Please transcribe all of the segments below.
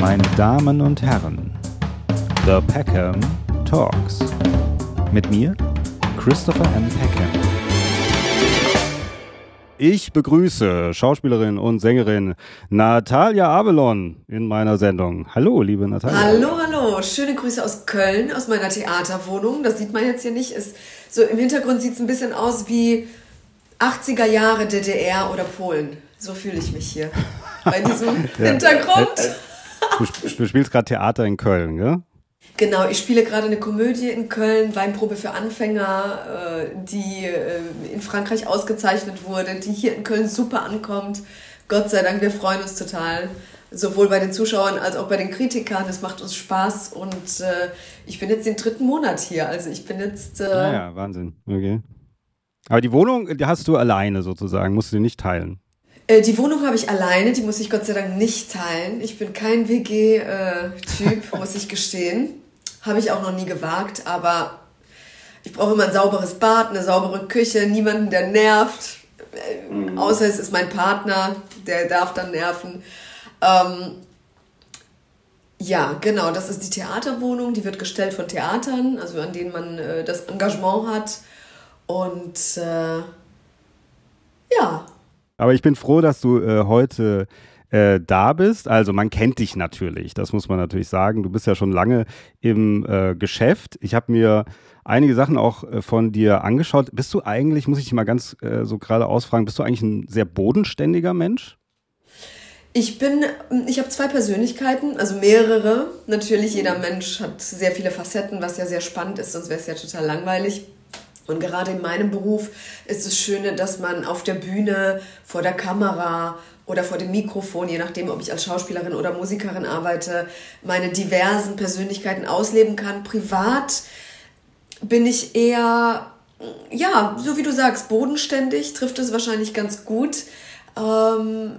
meine Damen und Herren, The Peckham Talks. Mit mir, Christopher M. Peckham. Ich begrüße Schauspielerin und Sängerin Natalia Avalon in meiner Sendung. Hallo, liebe Natalia. Hallo, hallo. Schöne Grüße aus Köln, aus meiner Theaterwohnung. Das sieht man jetzt hier nicht. Ist so im Hintergrund sieht es ein bisschen aus wie 80er Jahre DDR oder Polen. So fühle ich mich hier. Bei diesem ja. Hintergrund. Du, du spielst gerade Theater in Köln, gell? Genau, ich spiele gerade eine Komödie in Köln, Weinprobe für Anfänger, äh, die äh, in Frankreich ausgezeichnet wurde, die hier in Köln super ankommt. Gott sei Dank, wir freuen uns total. Sowohl bei den Zuschauern als auch bei den Kritikern. Es macht uns Spaß und äh, ich bin jetzt den dritten Monat hier. Also ich bin jetzt. Äh, naja, Wahnsinn. Okay. Aber die Wohnung, die hast du alleine sozusagen, musst du die nicht teilen. Äh, die Wohnung habe ich alleine, die muss ich Gott sei Dank nicht teilen. Ich bin kein WG-Typ, muss ich gestehen. Habe ich auch noch nie gewagt, aber ich brauche immer ein sauberes Bad, eine saubere Küche, niemanden, der nervt. Mhm. Außer es ist mein Partner, der darf dann nerven. Ähm, ja, genau, das ist die Theaterwohnung, die wird gestellt von Theatern, also an denen man äh, das Engagement hat. Und äh, ja. Aber ich bin froh, dass du äh, heute äh, da bist. Also man kennt dich natürlich, das muss man natürlich sagen. Du bist ja schon lange im äh, Geschäft. Ich habe mir einige Sachen auch äh, von dir angeschaut. Bist du eigentlich, muss ich dich mal ganz äh, so gerade ausfragen, bist du eigentlich ein sehr bodenständiger Mensch? Ich bin, ich habe zwei Persönlichkeiten, also mehrere. Natürlich, jeder Mensch hat sehr viele Facetten, was ja sehr spannend ist, sonst wäre es ja total langweilig. Und gerade in meinem Beruf ist es Schöne, dass man auf der Bühne, vor der Kamera oder vor dem Mikrofon, je nachdem, ob ich als Schauspielerin oder Musikerin arbeite, meine diversen Persönlichkeiten ausleben kann. Privat bin ich eher, ja, so wie du sagst, bodenständig, trifft es wahrscheinlich ganz gut. Ähm,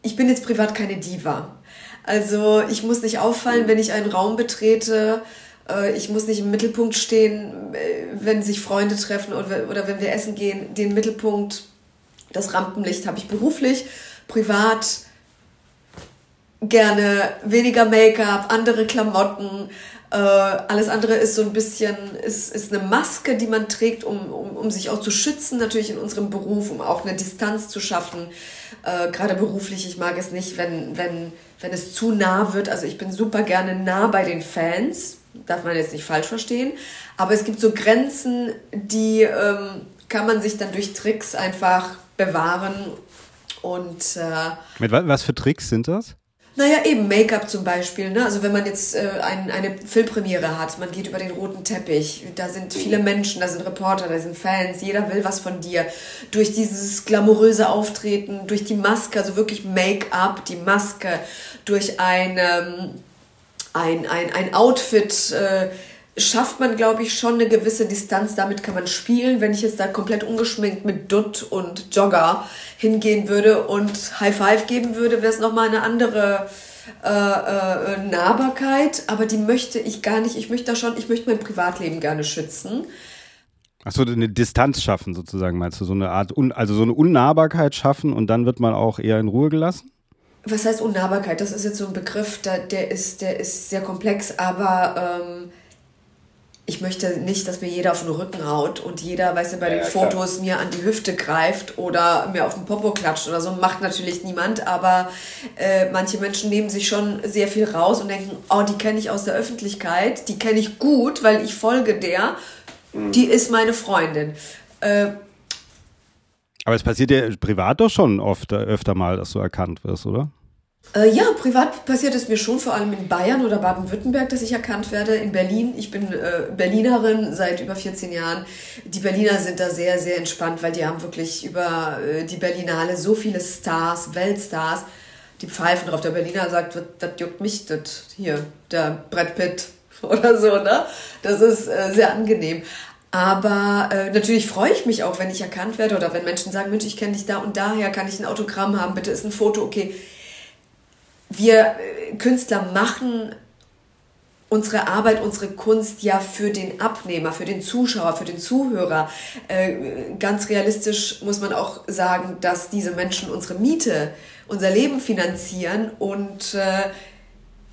ich bin jetzt privat keine Diva. Also ich muss nicht auffallen, wenn ich einen Raum betrete. Äh, ich muss nicht im Mittelpunkt stehen, äh, wenn sich Freunde treffen oder, wenn wir essen gehen. Den Mittelpunkt das Rampenlicht habe ich beruflich, privat gerne weniger Make-up, andere Klamotten. Äh, alles andere ist so ein bisschen, ist, ist eine Maske, die man trägt, um, um, um sich auch zu schützen, natürlich in unserem Beruf, um auch eine Distanz zu schaffen. Gerade beruflich, ich mag es nicht, wenn, wenn, wenn es zu nah wird. Also ich bin super gerne nah bei den Fans, darf man jetzt nicht falsch verstehen. Aber es gibt so Grenzen, die ähm, kann man sich dann durch Tricks einfach bewahren. Und, äh, Mit was für Tricks sind das? Naja, eben Make-up zum Beispiel. Ne? Also wenn man jetzt äh, ein, eine Filmpremiere hat, man geht über den roten Teppich, da sind viele Menschen, da sind Reporter, da sind Fans, jeder will was von dir. Durch dieses glamouröse Auftreten, durch die Maske, also wirklich Make-up, die Maske, durch ein, ähm, ein, ein, ein Outfit, äh, schafft man, glaube ich, schon eine gewisse Distanz. Damit kann man spielen. Wenn ich jetzt da komplett ungeschminkt mit Dutt und Jogger hingehen würde und High Five geben würde, wäre es nochmal eine andere äh, äh, Nahbarkeit. Aber die möchte ich gar nicht. Ich möchte da schon, ich möchte mein Privatleben gerne schützen. Achso, eine Distanz schaffen sozusagen, meinst du? So eine Art, also so eine Unnahbarkeit schaffen und dann wird man auch eher in Ruhe gelassen? Was heißt Unnahbarkeit? Das ist jetzt so ein Begriff, der, der, ist, der ist sehr komplex, aber ähm, ich möchte nicht, dass mir jeder auf den Rücken haut und jeder, weißt du, bei ja, den ja, Fotos klar. mir an die Hüfte greift oder mir auf den Popo klatscht oder so. Macht natürlich niemand, aber äh, manche Menschen nehmen sich schon sehr viel raus und denken, oh, die kenne ich aus der Öffentlichkeit, die kenne ich gut, weil ich folge der, mhm. die ist meine Freundin. Äh, aber es passiert ja privat doch schon oft, öfter mal, dass du erkannt wirst, oder? Äh, ja, privat passiert es mir schon, vor allem in Bayern oder Baden-Württemberg, dass ich erkannt werde. In Berlin, ich bin äh, Berlinerin seit über 14 Jahren. Die Berliner sind da sehr, sehr entspannt, weil die haben wirklich über äh, die Berlinale so viele Stars, Weltstars. Die pfeifen drauf. Der Berliner sagt, das juckt mich, das hier, der Brett Pitt oder so, ne? Das ist äh, sehr angenehm. Aber äh, natürlich freue ich mich auch, wenn ich erkannt werde oder wenn Menschen sagen, Mensch, ich kenne dich da und daher, kann ich ein Autogramm haben, bitte ist ein Foto, okay wir äh, Künstler machen unsere Arbeit, unsere Kunst ja für den Abnehmer, für den Zuschauer, für den Zuhörer. Äh, ganz realistisch muss man auch sagen, dass diese Menschen unsere Miete, unser Leben finanzieren und äh,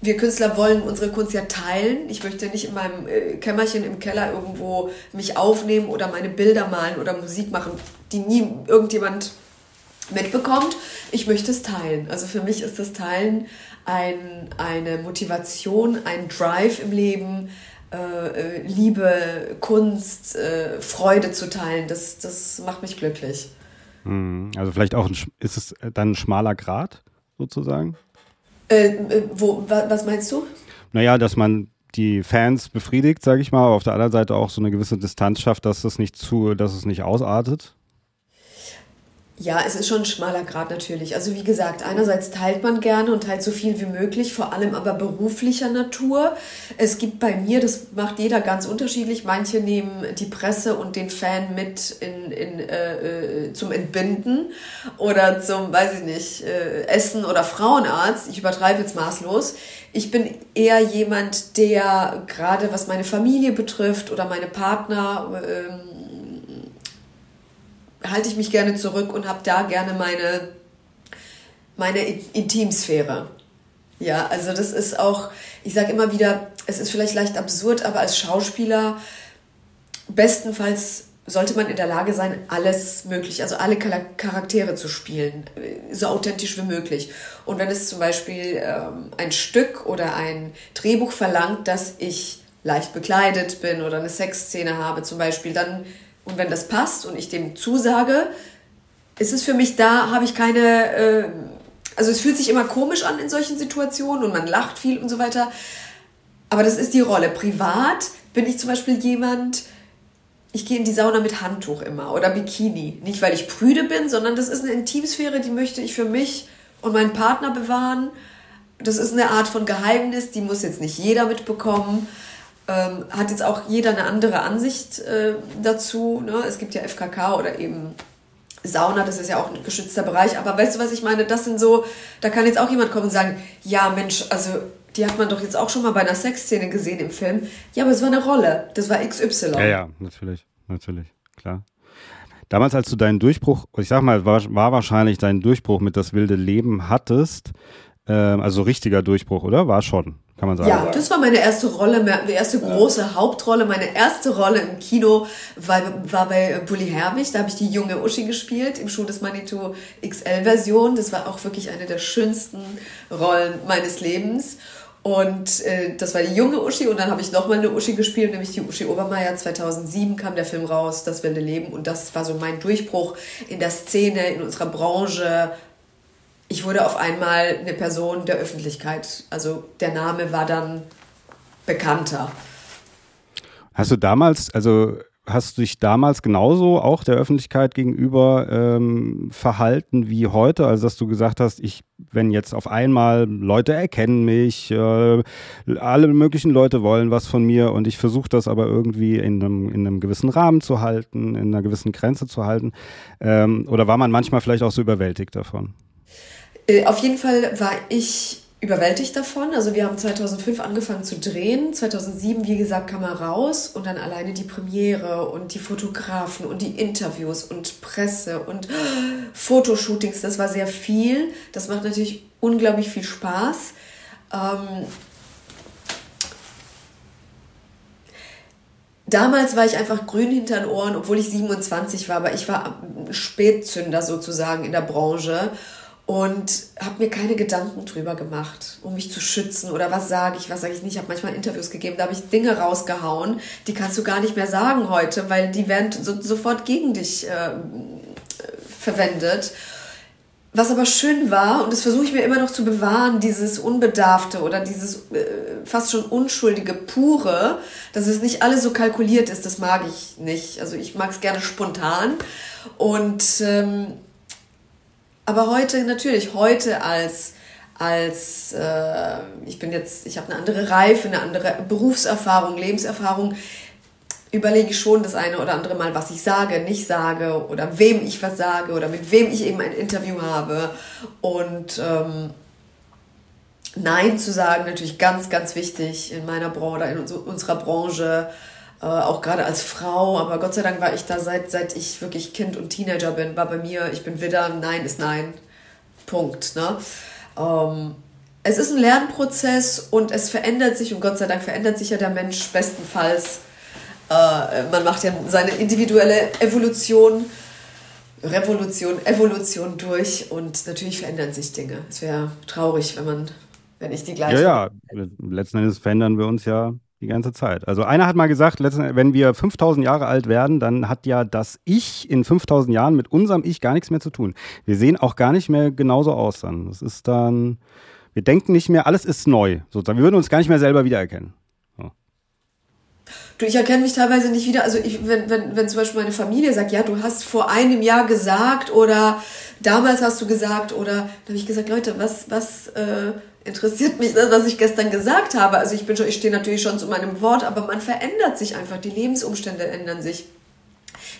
wir Künstler wollen unsere Kunst ja teilen. Ich möchte nicht in meinem äh, Kämmerchen im Keller irgendwo mich aufnehmen oder meine Bilder malen oder Musik machen, die nie irgendjemand mitbekommt. Ich möchte es teilen. Also für mich ist das Teilen ein, eine Motivation, ein Drive im Leben, äh, äh Liebe, Kunst, äh, Freude zu teilen. Das, das macht mich glücklich. Hm, also vielleicht auch, ein, ist es dann ein schmaler Grad sozusagen? Äh, äh, wo, wa, was meinst du? Naja, dass man die Fans befriedigt, sage ich mal, aber auf der anderen Seite auch so eine gewisse Distanz schafft, dass es nicht zu, dass es nicht ausartet. Ja, es ist schon ein schmaler Grad natürlich. Also wie gesagt, einerseits teilt man gerne und teilt so viel wie möglich, vor allem aber beruflicher Natur. Es gibt bei mir, das macht jeder ganz unterschiedlich, manche nehmen die Presse und den Fan mit in, in, äh, äh zum Entbinden oder zum, weiß ich nicht, äh, Essen oder Frauenarzt. Ich übertreibe jetzt maßlos. Ich bin eher jemand, der gerade was meine Familie betrifft oder meine Partner, äh, halte ich mich gerne zurück und habe da gerne meine, meine Intimsphäre. Ja, also das ist auch, ich sage immer wieder, es ist vielleicht leicht absurd, aber als Schauspieler bestenfalls sollte man in der Lage sein, alles möglich, also alle Charaktere zu spielen, so authentisch wie möglich. Und wenn es zum Beispiel ähm, ein Stück oder ein Drehbuch verlangt, dass ich leicht bekleidet bin oder eine Sexszene habe zum Beispiel, dann und wenn das passt und ich dem zusage, ist es für mich da, habe ich keine, äh, also es fühlt sich immer komisch an in solchen Situationen und man lacht viel und so weiter. Aber das ist die Rolle. Privat bin ich zum Beispiel jemand, ich gehe in die Sauna mit Handtuch immer oder Bikini. Nicht, weil ich prüde bin, sondern das ist eine Intimsphäre, die möchte ich für mich und meinen Partner bewahren. Das ist eine Art von Geheimnis, die muss jetzt nicht jeder mitbekommen. Ähm, hat jetzt auch jeder eine andere Ansicht äh, dazu. Ne? Es gibt ja FKK oder eben Sauna, das ist ja auch ein geschützter Bereich. Aber weißt du, was ich meine? Das sind so, da kann jetzt auch jemand kommen und sagen, ja Mensch, also die hat man doch jetzt auch schon mal bei einer Sexszene gesehen im Film. Ja, aber es war eine Rolle. Das war XY. Ja, ja, natürlich, natürlich, klar. Damals, als du deinen Durchbruch, ich sag mal, war, war wahrscheinlich dein Durchbruch mit das wilde Leben hattest, ähm, also richtiger Durchbruch, oder? War schon kann man sagen. Ja, das war meine erste Rolle, meine erste große ja. Hauptrolle. Meine erste Rolle im Kino war, war bei Bully Herbig. Da habe ich die junge Uschi gespielt im Schuh des Manitou XL-Version. Das war auch wirklich eine der schönsten Rollen meines Lebens. Und äh, das war die junge Uschi und dann habe ich nochmal eine Uschi gespielt, nämlich die Uschi Obermeier. 2007 kam der Film raus, Das wilde Leben. Und das war so mein Durchbruch in der Szene, in unserer Branche, ich wurde auf einmal eine Person der Öffentlichkeit. Also der Name war dann bekannter. Hast du damals, also hast du dich damals genauso auch der Öffentlichkeit gegenüber ähm, verhalten wie heute? Also dass du gesagt hast, ich, wenn jetzt auf einmal Leute erkennen mich, äh, alle möglichen Leute wollen was von mir und ich versuche das aber irgendwie in einem, in einem gewissen Rahmen zu halten, in einer gewissen Grenze zu halten. Ähm, oder war man manchmal vielleicht auch so überwältigt davon? Äh, auf jeden Fall war ich überwältigt davon. Also wir haben 2005 angefangen zu drehen. 2007, wie gesagt, kam er raus und dann alleine die Premiere und die Fotografen und die Interviews und Presse und Fotoshootings. Das war sehr viel. Das macht natürlich unglaublich viel Spaß. Ähm Damals war ich einfach grün hinter den Ohren, obwohl ich 27 war, aber ich war Spätzünder sozusagen in der Branche und habe mir keine Gedanken drüber gemacht, um mich zu schützen oder was sage ich, was sage ich nicht. Ich habe manchmal Interviews gegeben, da habe ich Dinge rausgehauen, die kannst du gar nicht mehr sagen heute, weil die werden so, sofort gegen dich äh, verwendet. Was aber schön war, und das versuche ich mir immer noch zu bewahren, dieses Unbedarfte oder dieses äh, fast schon unschuldige, pure, dass es nicht alles so kalkuliert ist, das mag ich nicht. Also ich mag es gerne spontan. Und ähm, aber heute, natürlich, heute als, als äh, ich bin jetzt, ich habe eine andere Reife, eine andere Berufserfahrung, Lebenserfahrung, überlege ich schon das eine oder andere Mal, was ich sage, nicht sage oder wem ich was sage oder mit wem ich eben ein Interview habe. Und ähm, Nein zu sagen, natürlich ganz, ganz wichtig in meiner Branche, in unserer Branche äh, auch gerade als Frau, aber Gott sei Dank war ich da seit, seit ich wirklich Kind und Teenager bin, war bei mir, ich bin Widder, Nein ist Nein. Punkt. Ne? Ähm, es ist ein Lernprozess und es verändert sich und Gott sei Dank verändert sich ja der Mensch bestenfalls. Äh, man macht ja seine individuelle Evolution, Revolution, Evolution durch und natürlich verändern sich Dinge. Es wäre traurig, wenn man, wenn ich die gleiche. Ja, ja, letzten Endes verändern wir uns ja die ganze Zeit. Also einer hat mal gesagt, wenn wir 5000 Jahre alt werden, dann hat ja das Ich in 5000 Jahren mit unserem Ich gar nichts mehr zu tun. Wir sehen auch gar nicht mehr genauso aus dann. Das ist dann, wir denken nicht mehr, alles ist neu. Sozusagen. Wir würden uns gar nicht mehr selber wiedererkennen. Du, ich erkenne mich teilweise nicht wieder. Also ich, wenn, wenn, wenn zum Beispiel meine Familie sagt, ja, du hast vor einem Jahr gesagt oder damals hast du gesagt oder dann habe ich gesagt, Leute, was, was äh, interessiert mich das, was ich gestern gesagt habe? Also ich bin schon, ich stehe natürlich schon zu meinem Wort, aber man verändert sich einfach, die Lebensumstände ändern sich.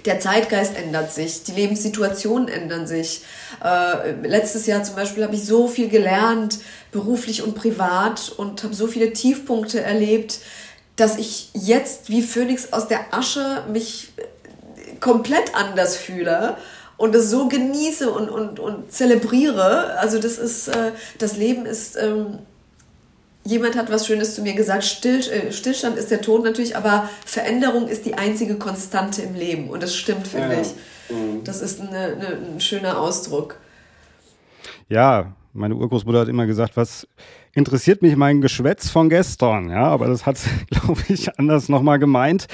Der Zeitgeist ändert sich, die Lebenssituationen ändern sich. Äh, letztes Jahr zum Beispiel habe ich so viel gelernt, beruflich und privat, und habe so viele Tiefpunkte erlebt, dass ich jetzt wie Phönix aus der Asche mich komplett anders fühle und es so genieße und, und, und zelebriere. Also das ist, äh, das Leben ist, ähm, jemand hat was Schönes zu mir gesagt, Still, äh, Stillstand ist der Tod natürlich, aber Veränderung ist die einzige Konstante im Leben und das stimmt, finde ja. ich. Mhm. Das ist eine, eine, ein schöner Ausdruck. Ja, meine Urgroßmutter hat immer gesagt, was interessiert mich mein Geschwätz von gestern, ja, aber das hat, glaube ich, anders nochmal gemeint.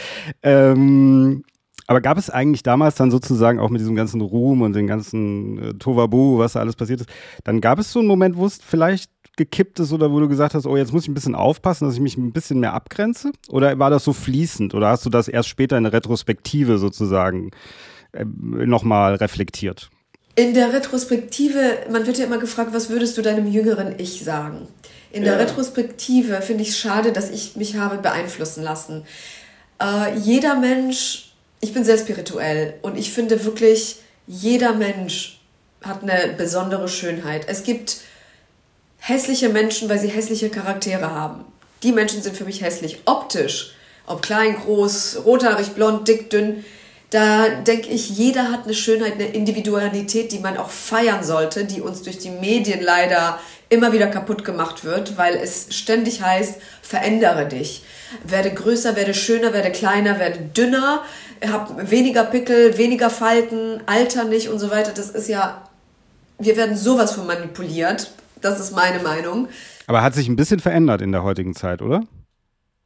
Ähm, aber gab es eigentlich damals dann sozusagen auch mit diesem ganzen Ruhm und den ganzen äh, Tovabu, was da alles passiert ist, dann gab es so einen Moment, wo es vielleicht gekippt ist oder wo du gesagt hast, oh, jetzt muss ich ein bisschen aufpassen, dass ich mich ein bisschen mehr abgrenze? Oder war das so fließend? Oder hast du das erst später in der Retrospektive sozusagen äh, nochmal reflektiert? In der Retrospektive, man wird ja immer gefragt, was würdest du deinem jüngeren Ich sagen? In der ja. Retrospektive finde ich es schade, dass ich mich habe beeinflussen lassen. Äh, jeder Mensch, ich bin sehr spirituell und ich finde wirklich, jeder Mensch hat eine besondere Schönheit. Es gibt hässliche Menschen, weil sie hässliche Charaktere haben. Die Menschen sind für mich hässlich. Optisch, ob klein, groß, rothaarig, blond, dick, dünn, da denke ich, jeder hat eine Schönheit, eine Individualität, die man auch feiern sollte, die uns durch die Medien leider immer wieder kaputt gemacht wird, weil es ständig heißt, verändere dich. Werde größer, werde schöner, werde kleiner, werde dünner, hab weniger Pickel, weniger Falten, alter nicht und so weiter. Das ist ja, wir werden sowas von manipuliert. Das ist meine Meinung. Aber hat sich ein bisschen verändert in der heutigen Zeit, oder?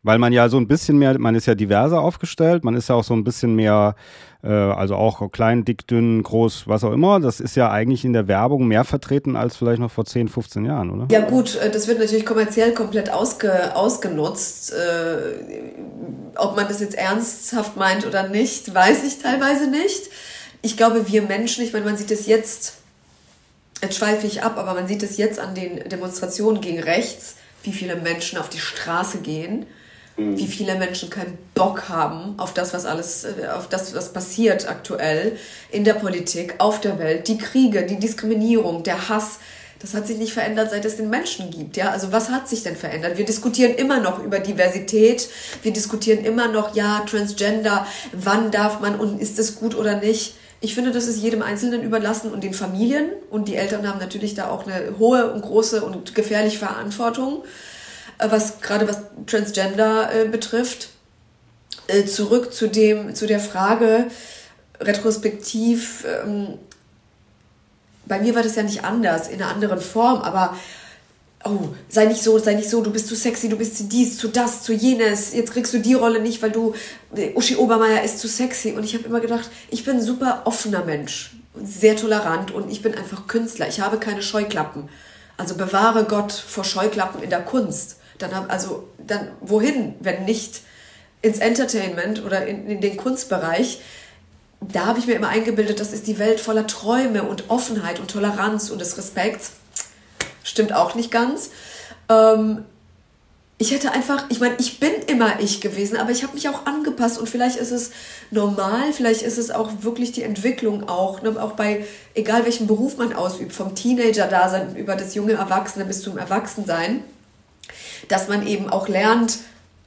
Weil man ja so ein bisschen mehr, man ist ja diverser aufgestellt, man ist ja auch so ein bisschen mehr, äh, also auch klein, dick, dünn, groß, was auch immer. Das ist ja eigentlich in der Werbung mehr vertreten als vielleicht noch vor 10, 15 Jahren, oder? Ja gut, äh, das wird natürlich kommerziell komplett ausge, ausgenutzt. Äh, ob man das jetzt ernsthaft meint oder nicht, weiß ich teilweise nicht. Ich glaube, wir Menschen, ich meine, man sieht es jetzt, jetzt schweife ich ab, aber man sieht es jetzt an den Demonstrationen gegen rechts, wie viele Menschen auf die Straße gehen Mhm. Wie viele Menschen keinen Bock haben auf das, was alles, äh, auf das, was passiert aktuell in der Politik, auf der Welt, die Kriege, die Diskriminierung, der Hass. Das hat sich nicht verändert, seit es den Menschen gibt. Ja, also was hat sich denn verändert? Wir diskutieren immer noch über Diversität. Wir diskutieren immer noch, ja, Transgender. Wann darf man und ist es gut oder nicht? Ich finde, das ist jedem Einzelnen überlassen und den Familien. Und die Eltern haben natürlich da auch eine hohe und große und gefährliche Verantwortung. Äh, was gerade was Transgender äh, betrifft. Äh, zurück zu dem, zu der Frage retrospektiv. Ähm, bei mir war das ja nicht anders, in einer anderen Form, aber oh, sei nicht so, sei nicht so, du bist zu sexy, du bist zu dies, zu das, zu jenes, jetzt kriegst du die Rolle nicht, weil du, Uschi Obermeier ist zu sexy. Und ich habe immer gedacht, ich bin ein super offener Mensch, sehr tolerant und ich bin einfach Künstler, ich habe keine Scheuklappen. Also bewahre Gott vor Scheuklappen in der Kunst. Dann haben, also, dann wohin, wenn nicht ins Entertainment oder in, in den Kunstbereich? Da habe ich mir immer eingebildet, das ist die Welt voller Träume und Offenheit und Toleranz und des Respekts. Stimmt auch nicht ganz. Ähm, ich hätte einfach, ich meine, ich bin immer ich gewesen, aber ich habe mich auch angepasst und vielleicht ist es normal, vielleicht ist es auch wirklich die Entwicklung auch, ne, auch bei egal welchen Beruf man ausübt, vom Teenager-Dasein über das junge Erwachsene bis zum Erwachsensein dass man eben auch lernt,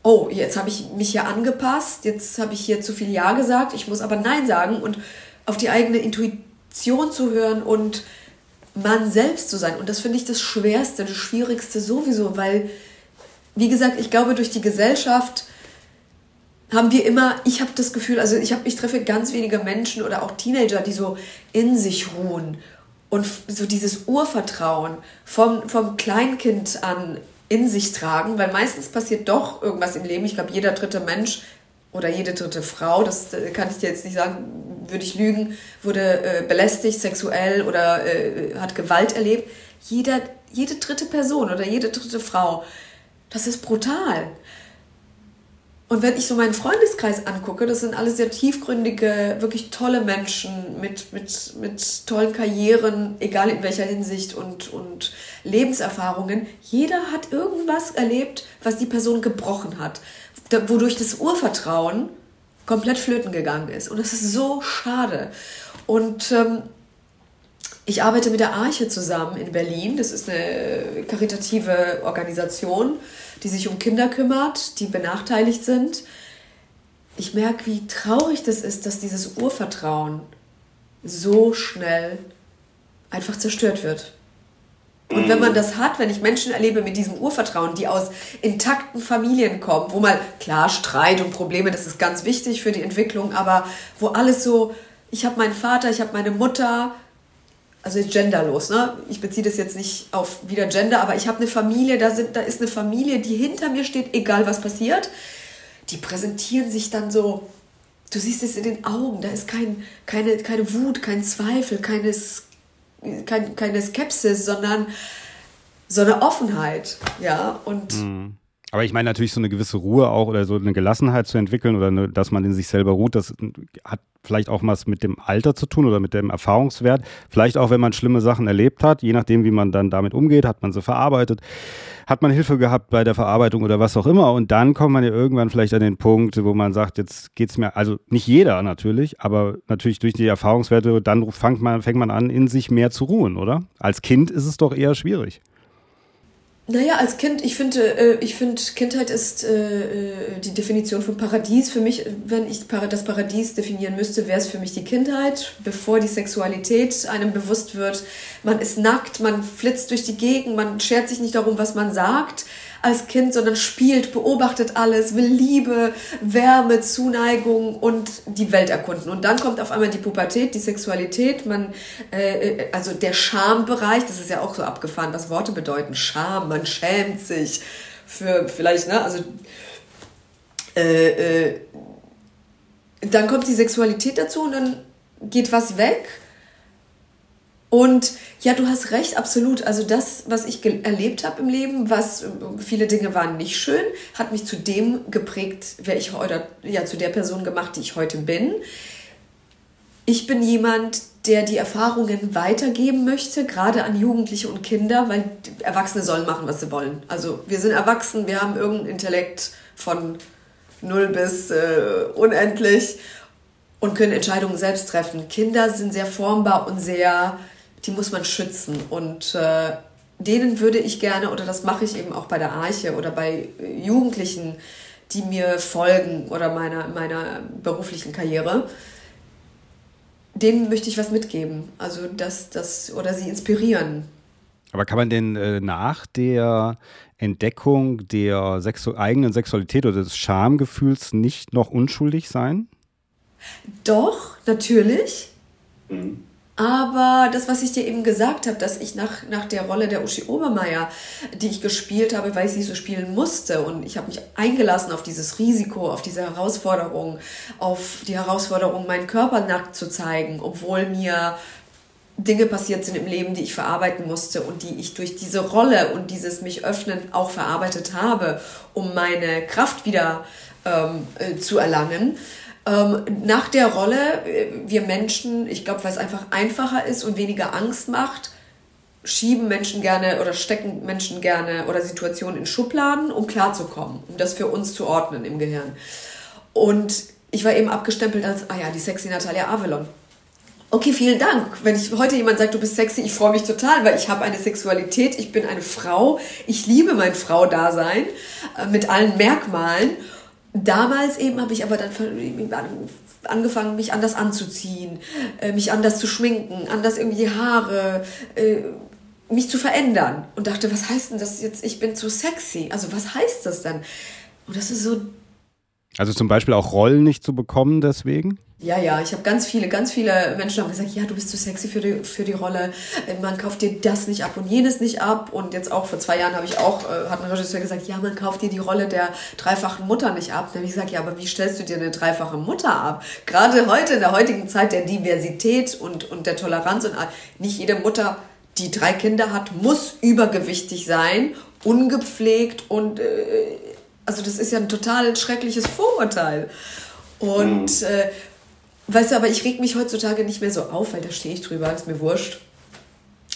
oh, jetzt habe ich mich hier angepasst, jetzt habe ich hier zu viel Ja gesagt, ich muss aber Nein sagen und auf die eigene Intuition zu hören und man selbst zu sein. Und das finde ich das Schwerste, das Schwierigste sowieso, weil, wie gesagt, ich glaube, durch die Gesellschaft haben wir immer, ich habe das Gefühl, also ich, hab, ich treffe ganz wenige Menschen oder auch Teenager, die so in sich ruhen und so dieses Urvertrauen vom, vom Kleinkind an in sich tragen, weil meistens passiert doch irgendwas im Leben. Ich glaube, jeder dritte Mensch oder jede dritte Frau, das äh, kann ich dir jetzt nicht sagen, würde ich lügen, wurde äh, belästigt sexuell oder äh, hat Gewalt erlebt. Jeder, jede dritte Person oder jede dritte Frau, das ist brutal. Und wenn ich so meinen Freundeskreis angucke, das sind alles sehr tiefgründige, wirklich tolle Menschen mit, mit, mit tollen Karrieren, egal in welcher Hinsicht und, und Lebenserfahrungen. Jeder hat irgendwas erlebt, was die Person gebrochen hat, wodurch das Urvertrauen komplett flöten gegangen ist. Und das ist so schade. Und ähm, ich arbeite mit der Arche zusammen in Berlin. Das ist eine karitative Organisation die sich um Kinder kümmert, die benachteiligt sind. Ich merke, wie traurig das ist, dass dieses Urvertrauen so schnell einfach zerstört wird. Und wenn man das hat, wenn ich Menschen erlebe mit diesem Urvertrauen, die aus intakten Familien kommen, wo mal klar Streit und Probleme, das ist ganz wichtig für die Entwicklung, aber wo alles so, ich habe meinen Vater, ich habe meine Mutter, also ist genderlos, ne? Ich beziehe das jetzt nicht auf wieder Gender, aber ich habe eine Familie, da, sind, da ist eine Familie, die hinter mir steht, egal was passiert. Die präsentieren sich dann so, du siehst es in den Augen, da ist kein, keine, keine Wut, kein Zweifel, keine, kein, keine Skepsis, sondern so eine Offenheit, ja, und... Mhm. Aber ich meine natürlich so eine gewisse Ruhe auch oder so eine Gelassenheit zu entwickeln oder eine, dass man in sich selber ruht, das hat vielleicht auch was mit dem Alter zu tun oder mit dem Erfahrungswert. Vielleicht auch, wenn man schlimme Sachen erlebt hat, je nachdem, wie man dann damit umgeht, hat man sie verarbeitet, hat man Hilfe gehabt bei der Verarbeitung oder was auch immer. Und dann kommt man ja irgendwann vielleicht an den Punkt, wo man sagt, jetzt geht es mir, also nicht jeder natürlich, aber natürlich durch die Erfahrungswerte, dann fängt man, fängt man an, in sich mehr zu ruhen, oder? Als Kind ist es doch eher schwierig. Naja, als Kind, ich finde, äh, ich finde, Kindheit ist äh, äh, die Definition von Paradies. Für mich, wenn ich das Paradies definieren müsste, wäre es für mich die Kindheit, bevor die Sexualität einem bewusst wird. Man ist nackt, man flitzt durch die Gegend, man schert sich nicht darum, was man sagt als Kind, sondern spielt, beobachtet alles, will Liebe, Wärme, Zuneigung und die Welt erkunden. Und dann kommt auf einmal die Pubertät, die Sexualität, man, äh, äh, also der Schambereich, das ist ja auch so abgefahren, was Worte bedeuten. Scham, man schämt sich für vielleicht, ne, also äh, äh, dann kommt die Sexualität dazu und dann geht was weg und ja, du hast recht, absolut. Also das, was ich erlebt habe im Leben, was viele Dinge waren nicht schön, hat mich zu dem geprägt, wer ich heute, ja, zu der Person gemacht, die ich heute bin. Ich bin jemand, der die Erfahrungen weitergeben möchte, gerade an Jugendliche und Kinder, weil Erwachsene sollen machen, was sie wollen. Also wir sind erwachsen, wir haben irgendein Intellekt von null bis äh, unendlich und können Entscheidungen selbst treffen. Kinder sind sehr formbar und sehr die muss man schützen. Und äh, denen würde ich gerne, oder das mache ich eben auch bei der Arche oder bei Jugendlichen, die mir folgen oder meiner, meiner beruflichen Karriere, denen möchte ich was mitgeben. Also das, das, oder sie inspirieren. Aber kann man denn äh, nach der Entdeckung der Sexu eigenen Sexualität oder des Schamgefühls nicht noch unschuldig sein? Doch, natürlich. Mhm. Aber das, was ich dir eben gesagt habe, dass ich nach, nach der Rolle der Uschi Obermeier, die ich gespielt habe, weil ich sie so spielen musste und ich habe mich eingelassen auf dieses Risiko, auf diese Herausforderung, auf die Herausforderung, meinen Körper nackt zu zeigen, obwohl mir Dinge passiert sind im Leben, die ich verarbeiten musste und die ich durch diese Rolle und dieses mich öffnen auch verarbeitet habe, um meine Kraft wieder ähm, äh, zu erlangen ähm, nach der Rolle, äh, wir Menschen, ich glaube, weil es einfach einfacher ist und weniger Angst macht, schieben Menschen gerne oder stecken Menschen gerne oder Situationen in Schubladen, um klarzukommen, um das für uns zu ordnen im Gehirn. Und ich war eben abgestempelt als, ah ja, die sexy Natalia Avalon. Okay, vielen Dank. Wenn ich heute jemand sagt, du bist sexy, ich freue mich total, weil ich habe eine Sexualität, ich bin eine Frau, ich liebe mein Frau-Dasein äh, mit allen Merkmalen damals eben habe ich aber dann angefangen, mich anders anzuziehen, äh, mich anders zu schminken, anders irgendwie die Haare, äh, mich zu verändern. Und dachte, was heißt denn das jetzt, ich bin zu sexy? Also was heißt das dann? Und das ist so. Also zum Beispiel auch Rollen nicht zu bekommen deswegen? Ja, ja, ich habe ganz viele, ganz viele Menschen haben gesagt, ja, du bist zu sexy für die, für die Rolle, man kauft dir das nicht ab und jenes nicht ab. Und jetzt auch vor zwei Jahren habe ich auch, äh, hat ein Regisseur gesagt, ja, man kauft dir die Rolle der dreifachen Mutter nicht ab. Dann habe ich gesagt, ja, aber wie stellst du dir eine dreifache Mutter ab? Gerade heute, in der heutigen Zeit der Diversität und, und der Toleranz und nicht jede Mutter, die drei Kinder hat, muss übergewichtig sein, ungepflegt und äh, also das ist ja ein total schreckliches Vorurteil. Und mhm. äh, Weißt du, aber ich reg mich heutzutage nicht mehr so auf, weil da stehe ich drüber, ist mir wurscht.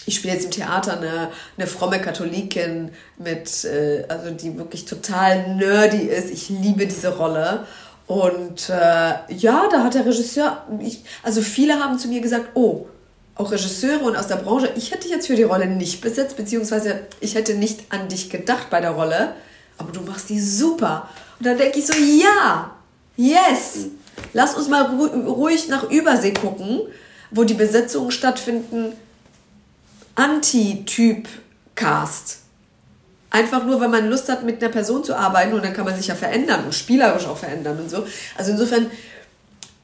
Ich spiele jetzt im Theater eine, eine fromme Katholikin mit, äh, also die wirklich total nerdy ist. Ich liebe diese Rolle. Und äh, ja, da hat der Regisseur, ich, also viele haben zu mir gesagt, oh, auch Regisseure und aus der Branche, ich hätte jetzt für die Rolle nicht besetzt, beziehungsweise ich hätte nicht an dich gedacht bei der Rolle, aber du machst die super. Und dann denke ich so, ja, yes. Lass uns mal ruhig nach Übersee gucken, wo die Besetzungen stattfinden. Anti-Typ-Cast. Einfach nur, weil man Lust hat, mit einer Person zu arbeiten und dann kann man sich ja verändern und spielerisch auch verändern und so. Also insofern,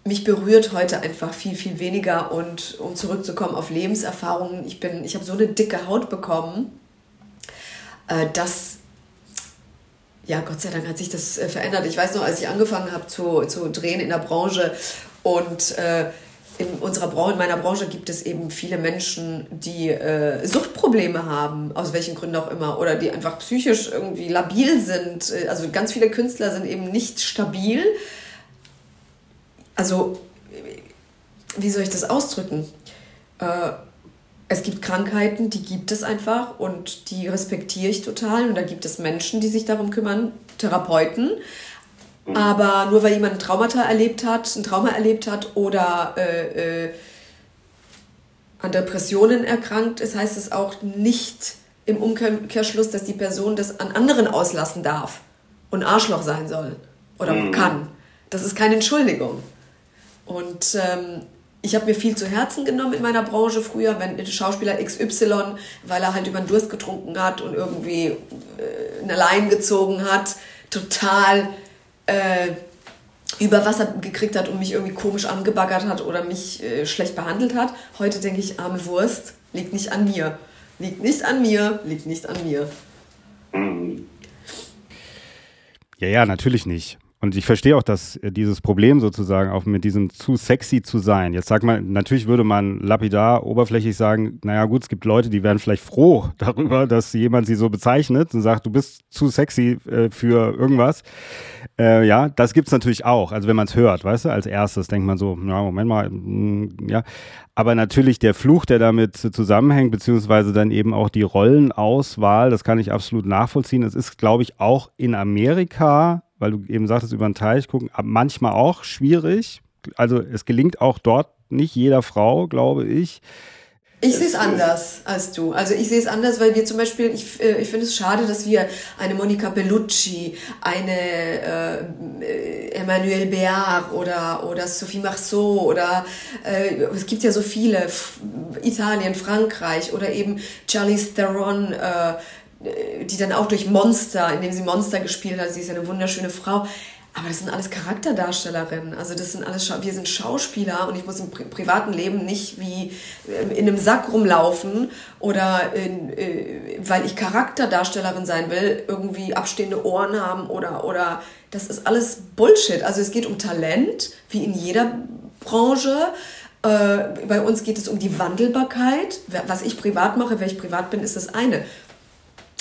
mich berührt heute einfach viel, viel weniger und um zurückzukommen auf Lebenserfahrungen, ich bin, ich habe so eine dicke Haut bekommen, äh, dass ja, Gott sei Dank hat sich das äh, verändert. Ich weiß noch, als ich angefangen habe zu, zu drehen in der Branche und äh, in unserer Branche, in meiner Branche gibt es eben viele Menschen, die äh, Suchtprobleme haben, aus welchen Gründen auch immer, oder die einfach psychisch irgendwie labil sind. Äh, also ganz viele Künstler sind eben nicht stabil. Also, wie soll ich das ausdrücken? Äh, es gibt Krankheiten, die gibt es einfach und die respektiere ich total. Und da gibt es Menschen, die sich darum kümmern, Therapeuten. Mhm. Aber nur weil jemand ein Traumata erlebt hat, ein Trauma erlebt hat oder äh, äh, an Depressionen erkrankt ist, heißt es auch nicht im Umkehrschluss, dass die Person das an anderen auslassen darf und Arschloch sein soll oder mhm. kann. Das ist keine Entschuldigung. Und ähm, ich habe mir viel zu Herzen genommen in meiner Branche früher, wenn Schauspieler XY, weil er halt über den Durst getrunken hat und irgendwie äh, eine Leine gezogen hat, total äh, über Wasser gekriegt hat und mich irgendwie komisch angebaggert hat oder mich äh, schlecht behandelt hat. Heute denke ich, arme Wurst, liegt nicht an mir. Liegt nicht an mir, liegt nicht an mir. Ja, ja, natürlich nicht. Und ich verstehe auch, dass äh, dieses Problem sozusagen auch mit diesem zu sexy zu sein. Jetzt sagt man, natürlich würde man lapidar, oberflächlich sagen, naja gut, es gibt Leute, die wären vielleicht froh darüber, dass jemand sie so bezeichnet und sagt, du bist zu sexy äh, für irgendwas. Äh, ja, das gibt's natürlich auch. Also wenn man es hört, weißt du, als erstes denkt man so, na, Moment mal, mh, mm, ja. Aber natürlich der Fluch, der damit zusammenhängt, beziehungsweise dann eben auch die Rollenauswahl, das kann ich absolut nachvollziehen. Es ist, glaube ich, auch in Amerika weil du eben sagtest, über den Teich gucken, manchmal auch schwierig. Also es gelingt auch dort nicht jeder Frau, glaube ich. Ich sehe es anders als du. Also ich sehe es anders, weil wir zum Beispiel, ich, äh, ich finde es schade, dass wir eine Monica Bellucci, eine äh, Emmanuelle Béard oder, oder Sophie Marceau oder äh, es gibt ja so viele, Italien, Frankreich oder eben Charlie Theron, äh, die dann auch durch Monster, indem sie Monster gespielt hat, sie ist ja eine wunderschöne Frau. Aber das sind alles Charakterdarstellerinnen. Also das sind alles, wir sind Schauspieler und ich muss im Pri privaten Leben nicht wie ähm, in einem Sack rumlaufen oder in, äh, weil ich Charakterdarstellerin sein will, irgendwie abstehende Ohren haben oder, oder das ist alles Bullshit. Also es geht um Talent, wie in jeder Branche. Äh, bei uns geht es um die Wandelbarkeit. Was ich privat mache, wer ich privat bin, ist das eine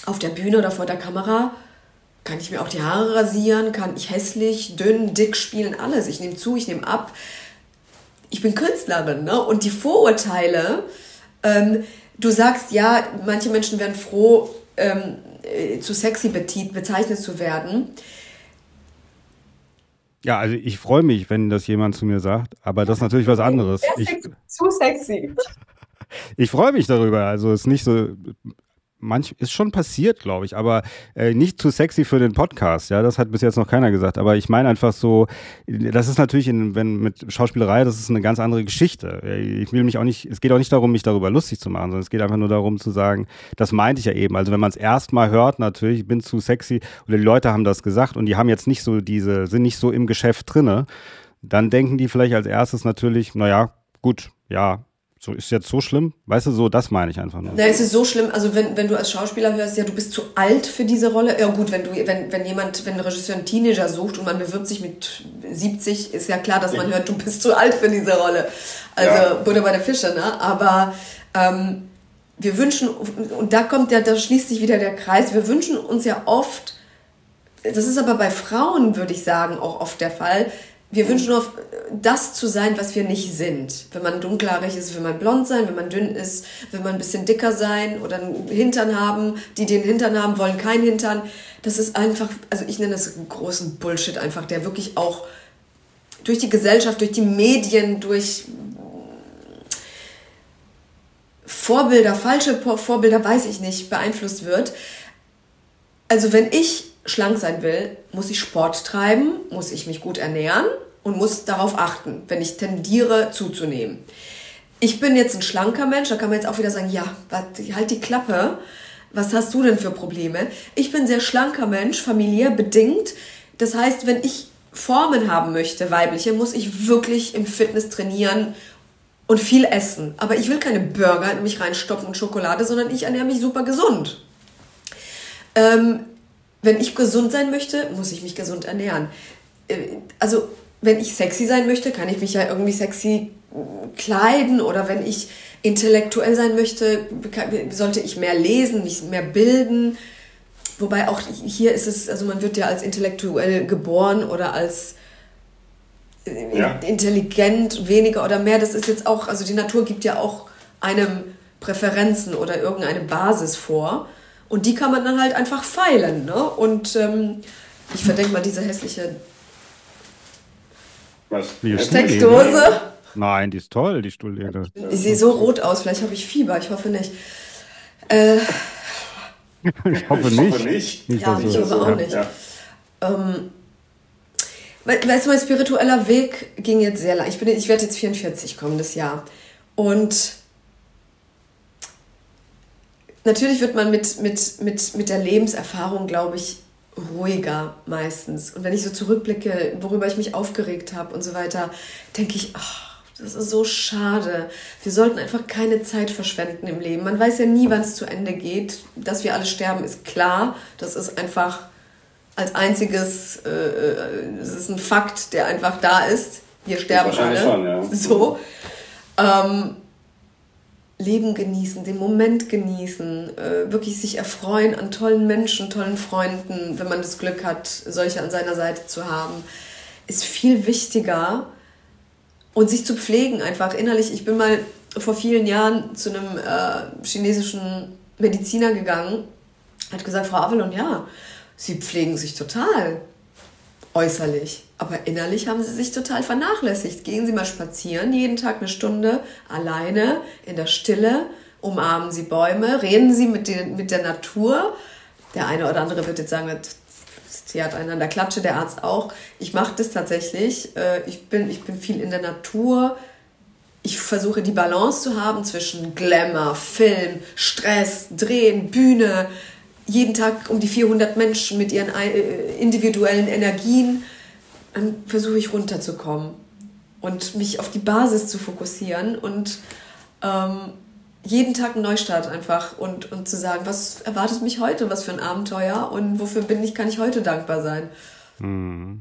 auf der Bühne oder vor der Kamera kann ich mir auch die Haare rasieren, kann ich hässlich, dünn, dick spielen, alles. Ich nehme zu, ich nehme ab. Ich bin Künstlerin, ne? Und die Vorurteile, ähm, du sagst, ja, manche Menschen werden froh, ähm, äh, zu sexy bezeichnet zu werden. Ja, also ich freue mich, wenn das jemand zu mir sagt, aber das ist natürlich was anderes. Ich, zu sexy. Ich freue mich darüber. Also es ist nicht so, manch ist schon passiert, glaube ich, aber äh, nicht zu sexy für den Podcast. Ja, das hat bis jetzt noch keiner gesagt. Aber ich meine einfach so, das ist natürlich, in, wenn mit Schauspielerei, das ist eine ganz andere Geschichte. Ich will mich auch nicht, es geht auch nicht darum, mich darüber lustig zu machen, sondern es geht einfach nur darum zu sagen, das meinte ich ja eben. Also wenn man es erstmal hört, natürlich, ich bin zu sexy oder die Leute haben das gesagt und die haben jetzt nicht so diese, sind nicht so im Geschäft drinne, dann denken die vielleicht als erstes natürlich, naja, gut, ja, so ist jetzt so schlimm? Weißt du, so, das meine ich einfach nur. Na, es ist so schlimm, also wenn, wenn du als Schauspieler hörst, ja, du bist zu alt für diese Rolle. Ja gut, wenn du, wenn, wenn jemand, wenn ein Regisseur einen Teenager sucht und man bewirbt sich mit 70, ist ja klar, dass man hört, du bist zu alt für diese Rolle. Also ja. Butter bei der Fische, ne? Aber ähm, wir wünschen, und da kommt ja, da schließt sich wieder der Kreis, wir wünschen uns ja oft, das ist aber bei Frauen, würde ich sagen, auch oft der Fall, wir wünschen nur das zu sein, was wir nicht sind. Wenn man dunkelhaarig ist, will man blond sein. Wenn man dünn ist, will man ein bisschen dicker sein oder einen Hintern haben. Die, die einen Hintern haben, wollen keinen Hintern. Das ist einfach, also ich nenne das großen Bullshit einfach, der wirklich auch durch die Gesellschaft, durch die Medien, durch Vorbilder, falsche Vorbilder, weiß ich nicht, beeinflusst wird. Also wenn ich schlank sein will, muss ich Sport treiben, muss ich mich gut ernähren und muss darauf achten, wenn ich tendiere zuzunehmen. Ich bin jetzt ein schlanker Mensch, da kann man jetzt auch wieder sagen, ja, halt die Klappe. Was hast du denn für Probleme? Ich bin sehr schlanker Mensch, familiär bedingt. Das heißt, wenn ich Formen haben möchte, weibliche, muss ich wirklich im Fitness trainieren und viel essen. Aber ich will keine Burger in mich reinstopfen und Schokolade, sondern ich ernähre mich super gesund. Ähm, wenn ich gesund sein möchte, muss ich mich gesund ernähren. Äh, also, wenn ich sexy sein möchte, kann ich mich ja irgendwie sexy kleiden oder wenn ich intellektuell sein möchte, sollte ich mehr lesen, mich mehr bilden. Wobei auch hier ist es, also man wird ja als intellektuell geboren oder als äh, ja. intelligent, weniger oder mehr. Das ist jetzt auch, also die Natur gibt ja auch einem Präferenzen oder irgendeine Basis vor. Und die kann man dann halt einfach feilen. Ne? Und ähm, ich verdenke mal diese hässliche Was? Steckdose. Nein, die ist toll, die Stuhllehne. Ich sehe so rot aus, vielleicht habe ich Fieber, ich hoffe nicht. Äh, ich hoffe nicht. Ich hoffe nicht. nicht ja, ich hoffe auch nicht. Ja. Ähm, weißt du, mein spiritueller Weg ging jetzt sehr lang. Ich, ich werde jetzt 44 kommendes Jahr. Und natürlich wird man mit, mit, mit, mit der Lebenserfahrung, glaube ich, ruhiger meistens. Und wenn ich so zurückblicke, worüber ich mich aufgeregt habe und so weiter, denke ich, ach, das ist so schade. Wir sollten einfach keine Zeit verschwenden im Leben. Man weiß ja nie, wann es zu Ende geht. Dass wir alle sterben, ist klar. Das ist einfach als einziges, äh, äh es ist ein Fakt, der einfach da ist. Wir sterben alle. Schon, ja. So. Ähm, Leben genießen, den Moment genießen, äh, wirklich sich erfreuen an tollen Menschen, tollen Freunden, wenn man das Glück hat, solche an seiner Seite zu haben, ist viel wichtiger und sich zu pflegen einfach innerlich. Ich bin mal vor vielen Jahren zu einem äh, chinesischen Mediziner gegangen, hat gesagt, Frau Avalon, ja, Sie pflegen sich total äußerlich. Aber innerlich haben sie sich total vernachlässigt. Gehen Sie mal spazieren, jeden Tag eine Stunde alleine in der Stille, umarmen Sie Bäume, reden Sie mit, den, mit der Natur. Der eine oder andere wird jetzt sagen, sie hat einen an der Klatsche, der Arzt auch. Ich mache das tatsächlich. Äh, ich bin, ich bin viel in der Natur. Ich versuche die Balance zu haben zwischen Glamour, Film, Stress, Drehen, Bühne. Jeden Tag um die 400 Menschen mit ihren äh, individuellen Energien dann versuche ich runterzukommen und mich auf die Basis zu fokussieren und ähm, jeden Tag einen Neustart einfach und, und zu sagen, was erwartet mich heute, was für ein Abenteuer und wofür bin ich, kann ich heute dankbar sein. Hm.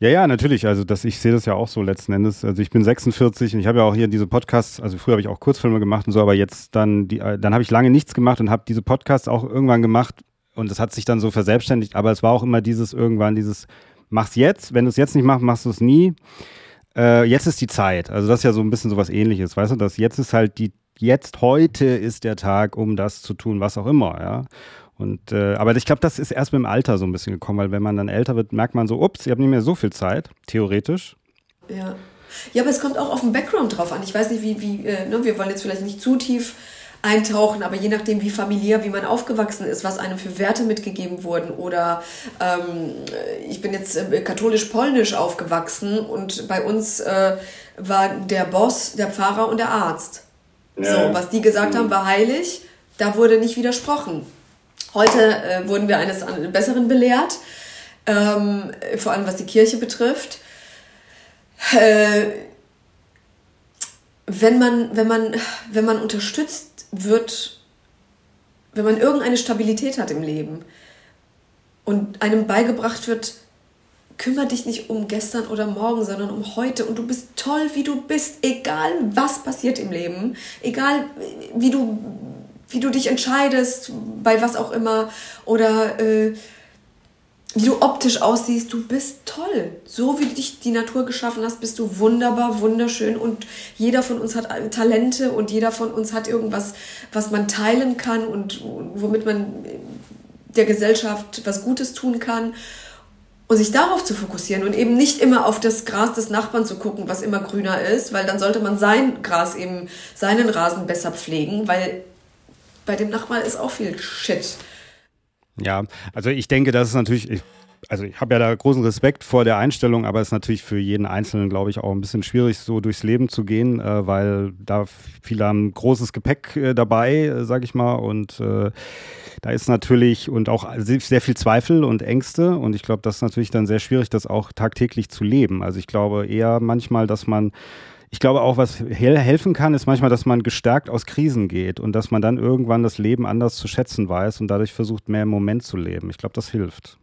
Ja, ja, natürlich. Also das, ich sehe das ja auch so letzten Endes. Also ich bin 46 und ich habe ja auch hier diese Podcasts, also früher habe ich auch Kurzfilme gemacht und so, aber jetzt dann, die, dann habe ich lange nichts gemacht und habe diese Podcasts auch irgendwann gemacht und es hat sich dann so verselbstständigt, aber es war auch immer dieses irgendwann, dieses mach's jetzt. Wenn du es jetzt nicht machst, machst du es nie. Äh, jetzt ist die Zeit. Also das ist ja so ein bisschen so was ähnliches, weißt du? Das jetzt ist halt die, jetzt, heute ist der Tag, um das zu tun, was auch immer, ja. Und, äh, aber ich glaube, das ist erst mit dem Alter so ein bisschen gekommen, weil wenn man dann älter wird, merkt man so, ups, ich habe nicht mehr so viel Zeit, theoretisch. Ja. Ja, aber es kommt auch auf den Background drauf an. Ich weiß nicht, wie, wie äh, ne, wir wollen jetzt vielleicht nicht zu tief eintauchen, aber je nachdem, wie familiär, wie man aufgewachsen ist, was einem für Werte mitgegeben wurden oder ähm, ich bin jetzt äh, katholisch-polnisch aufgewachsen und bei uns äh, war der Boss, der Pfarrer und der Arzt. Ja. So, was die gesagt haben, war heilig, da wurde nicht widersprochen. Heute äh, wurden wir eines Besseren belehrt, ähm, vor allem was die Kirche betrifft. Äh, wenn man, wenn man, wenn man unterstützt wird, wenn man irgendeine Stabilität hat im Leben und einem beigebracht wird, kümmere dich nicht um gestern oder morgen, sondern um heute und du bist toll, wie du bist, egal was passiert im Leben, egal wie du, wie du dich entscheidest, bei was auch immer oder äh, wie du optisch aussiehst, du bist toll. So wie dich die Natur geschaffen hast, bist du wunderbar, wunderschön und jeder von uns hat Talente und jeder von uns hat irgendwas, was man teilen kann und womit man der Gesellschaft was Gutes tun kann. Und sich darauf zu fokussieren und eben nicht immer auf das Gras des Nachbarn zu gucken, was immer grüner ist, weil dann sollte man sein Gras eben, seinen Rasen besser pflegen, weil bei dem Nachbarn ist auch viel Shit. Ja, also ich denke, das ist natürlich, ich, also ich habe ja da großen Respekt vor der Einstellung, aber es ist natürlich für jeden Einzelnen, glaube ich, auch ein bisschen schwierig, so durchs Leben zu gehen, äh, weil da viele haben großes Gepäck äh, dabei, äh, sage ich mal, und äh, da ist natürlich und auch sehr viel Zweifel und Ängste und ich glaube, das ist natürlich dann sehr schwierig, das auch tagtäglich zu leben. Also ich glaube eher manchmal, dass man ich glaube auch, was helfen kann, ist manchmal, dass man gestärkt aus Krisen geht und dass man dann irgendwann das Leben anders zu schätzen weiß und dadurch versucht, mehr im Moment zu leben. Ich glaube, das hilft.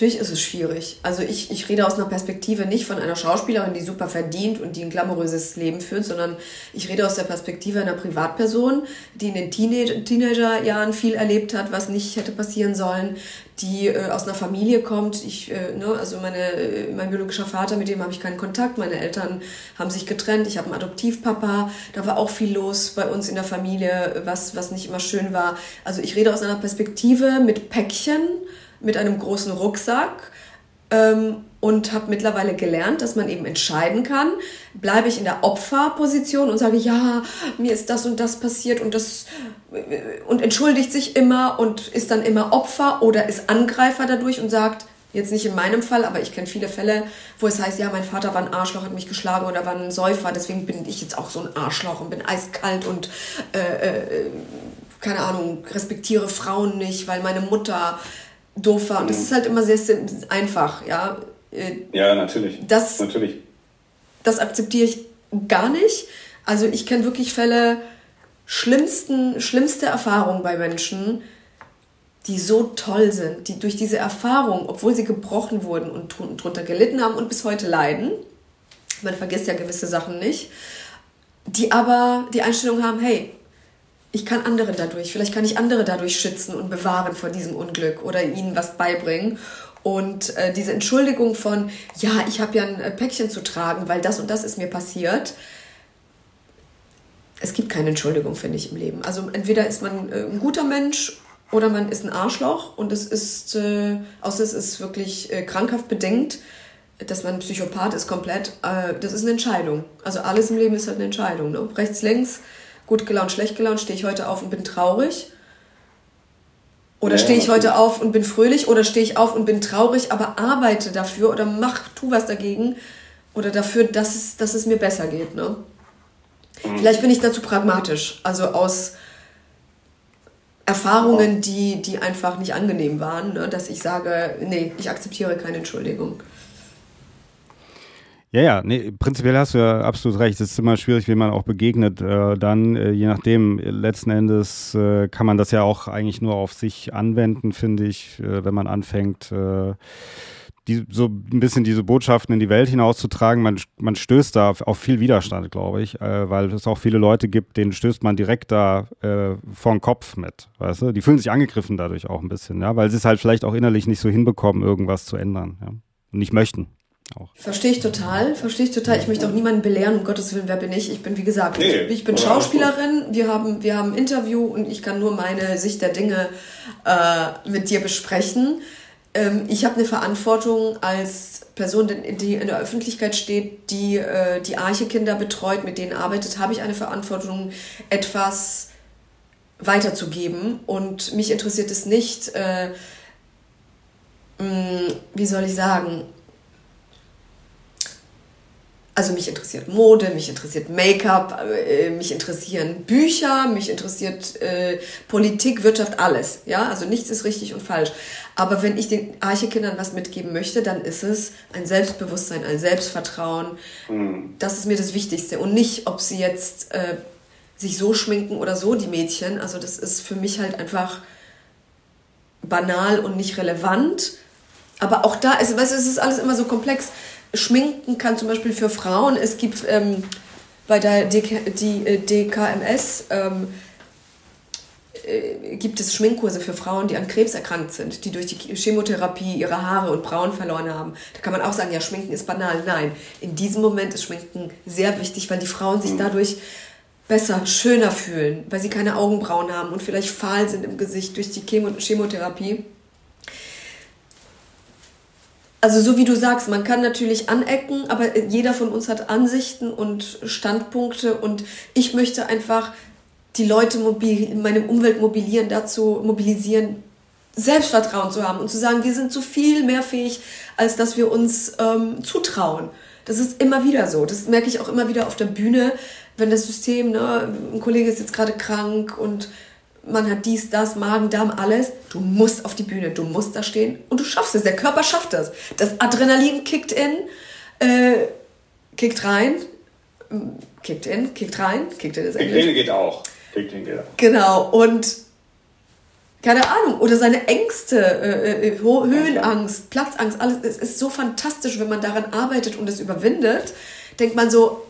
Natürlich ist es schwierig. Also ich, ich rede aus einer Perspektive nicht von einer Schauspielerin, die super verdient und die ein glamouröses Leben führt, sondern ich rede aus der Perspektive einer Privatperson, die in den Teenager Teenagerjahren viel erlebt hat, was nicht hätte passieren sollen, die äh, aus einer Familie kommt. Ich, äh, ne, also meine, äh, mein biologischer Vater, mit dem habe ich keinen Kontakt. Meine Eltern haben sich getrennt. Ich habe einen Adoptivpapa. Da war auch viel los bei uns in der Familie, was, was nicht immer schön war. Also ich rede aus einer Perspektive mit Päckchen mit einem großen Rucksack ähm, und habe mittlerweile gelernt, dass man eben entscheiden kann, bleibe ich in der Opferposition und sage, ja, mir ist das und das passiert und das und entschuldigt sich immer und ist dann immer Opfer oder ist Angreifer dadurch und sagt, jetzt nicht in meinem Fall, aber ich kenne viele Fälle, wo es heißt, ja, mein Vater war ein Arschloch, hat mich geschlagen oder war ein Säufer, deswegen bin ich jetzt auch so ein Arschloch und bin eiskalt und äh, äh, keine Ahnung, respektiere Frauen nicht, weil meine Mutter doof war. Und das mhm. ist halt immer sehr einfach, ja. Ja, natürlich. Das, natürlich. das akzeptiere ich gar nicht. Also ich kenne wirklich Fälle, schlimmsten, schlimmste Erfahrungen bei Menschen, die so toll sind, die durch diese Erfahrung, obwohl sie gebrochen wurden und drunter gelitten haben und bis heute leiden, man vergisst ja gewisse Sachen nicht, die aber die Einstellung haben, hey, ich kann andere dadurch, vielleicht kann ich andere dadurch schützen und bewahren vor diesem Unglück oder ihnen was beibringen. Und äh, diese Entschuldigung von, ja, ich habe ja ein äh, Päckchen zu tragen, weil das und das ist mir passiert. Es gibt keine Entschuldigung, finde ich, im Leben. Also entweder ist man äh, ein guter Mensch oder man ist ein Arschloch und es ist, äh, außer es ist wirklich äh, krankhaft bedingt, dass man Psychopath ist komplett, äh, das ist eine Entscheidung. Also alles im Leben ist halt eine Entscheidung. Ne? Rechts, links, gut gelaunt, schlecht gelaunt, stehe ich heute auf und bin traurig? Oder ja, stehe ich heute auf und bin fröhlich? Oder stehe ich auf und bin traurig, aber arbeite dafür oder mach, tu was dagegen? Oder dafür, dass es, dass es mir besser geht, ne? Mhm. Vielleicht bin ich dazu pragmatisch. Also aus Erfahrungen, die, die einfach nicht angenehm waren, ne? dass ich sage, nee, ich akzeptiere keine Entschuldigung. Ja, ja, nee, prinzipiell hast du ja absolut recht. Es ist immer schwierig, wie man auch begegnet. Äh, dann, äh, je nachdem, letzten Endes äh, kann man das ja auch eigentlich nur auf sich anwenden, finde ich, äh, wenn man anfängt, äh, die, so ein bisschen diese Botschaften in die Welt hinauszutragen. Man, man stößt da auf, viel Widerstand, glaube ich, äh, weil es auch viele Leute gibt, denen stößt man direkt da vor den Kopf mit, weißt du? Die fühlen sich angegriffen dadurch auch ein bisschen, ja, weil sie es halt vielleicht auch innerlich nicht so hinbekommen, irgendwas zu ändern, ja, und nicht möchten auch. Verstehe ich total, verstehe ich total. Ich möchte auch niemanden belehren, um Gottes Willen, wer bin ich? Ich bin, wie gesagt, nee, ich, ich, bin Schauspielerin, wir haben, wir haben ein Interview und ich kann nur meine Sicht der Dinge äh, mit dir besprechen. Ähm, ich habe eine Verantwortung als Person, die in der Öffentlichkeit steht, die äh, die Arche-Kinder betreut, mit denen arbeitet, habe ich eine Verantwortung, etwas weiterzugeben. Und mich interessiert es nicht, äh, mh, wie soll ich sagen, also mich interessiert Mode, mich interessiert Make-up, äh, mich interessieren Bücher, mich interessiert äh, Politik, Wirtschaft, alles. Ja, also nichts ist richtig und falsch. Aber wenn ich den Archekindern was mitgeben möchte, dann ist es ein Selbstbewusstsein, ein Selbstvertrauen. Mhm. Das ist mir das Wichtigste. Und nicht, ob sie jetzt äh, sich so schminken oder so, die Mädchen. Also das ist für mich halt einfach banal und nicht relevant. Aber auch da ist, weißt du, es ist alles immer so komplex. Schminken kann zum Beispiel für Frauen, es gibt ähm, bei der DK, die, äh, DKMS ähm, äh, gibt es Schminkkurse für Frauen, die an Krebs erkrankt sind, die durch die Chemotherapie ihre Haare und Brauen verloren haben. Da kann man auch sagen, ja, Schminken ist banal. Nein, in diesem Moment ist Schminken sehr wichtig, weil die Frauen sich mhm. dadurch besser, schöner fühlen, weil sie keine Augenbrauen haben und vielleicht fahl sind im Gesicht durch die Chemotherapie. Also so wie du sagst, man kann natürlich anecken, aber jeder von uns hat Ansichten und Standpunkte und ich möchte einfach die Leute in meinem Umwelt mobilieren, dazu mobilisieren, Selbstvertrauen zu haben und zu sagen, wir sind zu viel mehr fähig, als dass wir uns ähm, zutrauen. Das ist immer wieder so. Das merke ich auch immer wieder auf der Bühne, wenn das System, ne, ein Kollege ist jetzt gerade krank und man hat dies, das, Magen, Darm, alles. Du musst auf die Bühne, du musst da stehen und du schaffst es. Der Körper schafft das. Das Adrenalin kickt in, äh, kickt rein, kickt in, kickt rein, kickt in ist Englisch. Kickt in geht auch. Kickt in geht auch. Genau, und keine Ahnung, oder seine Ängste, äh, äh Höhenangst, Platzangst, alles. Es ist so fantastisch, wenn man daran arbeitet und es überwindet. Denkt man so,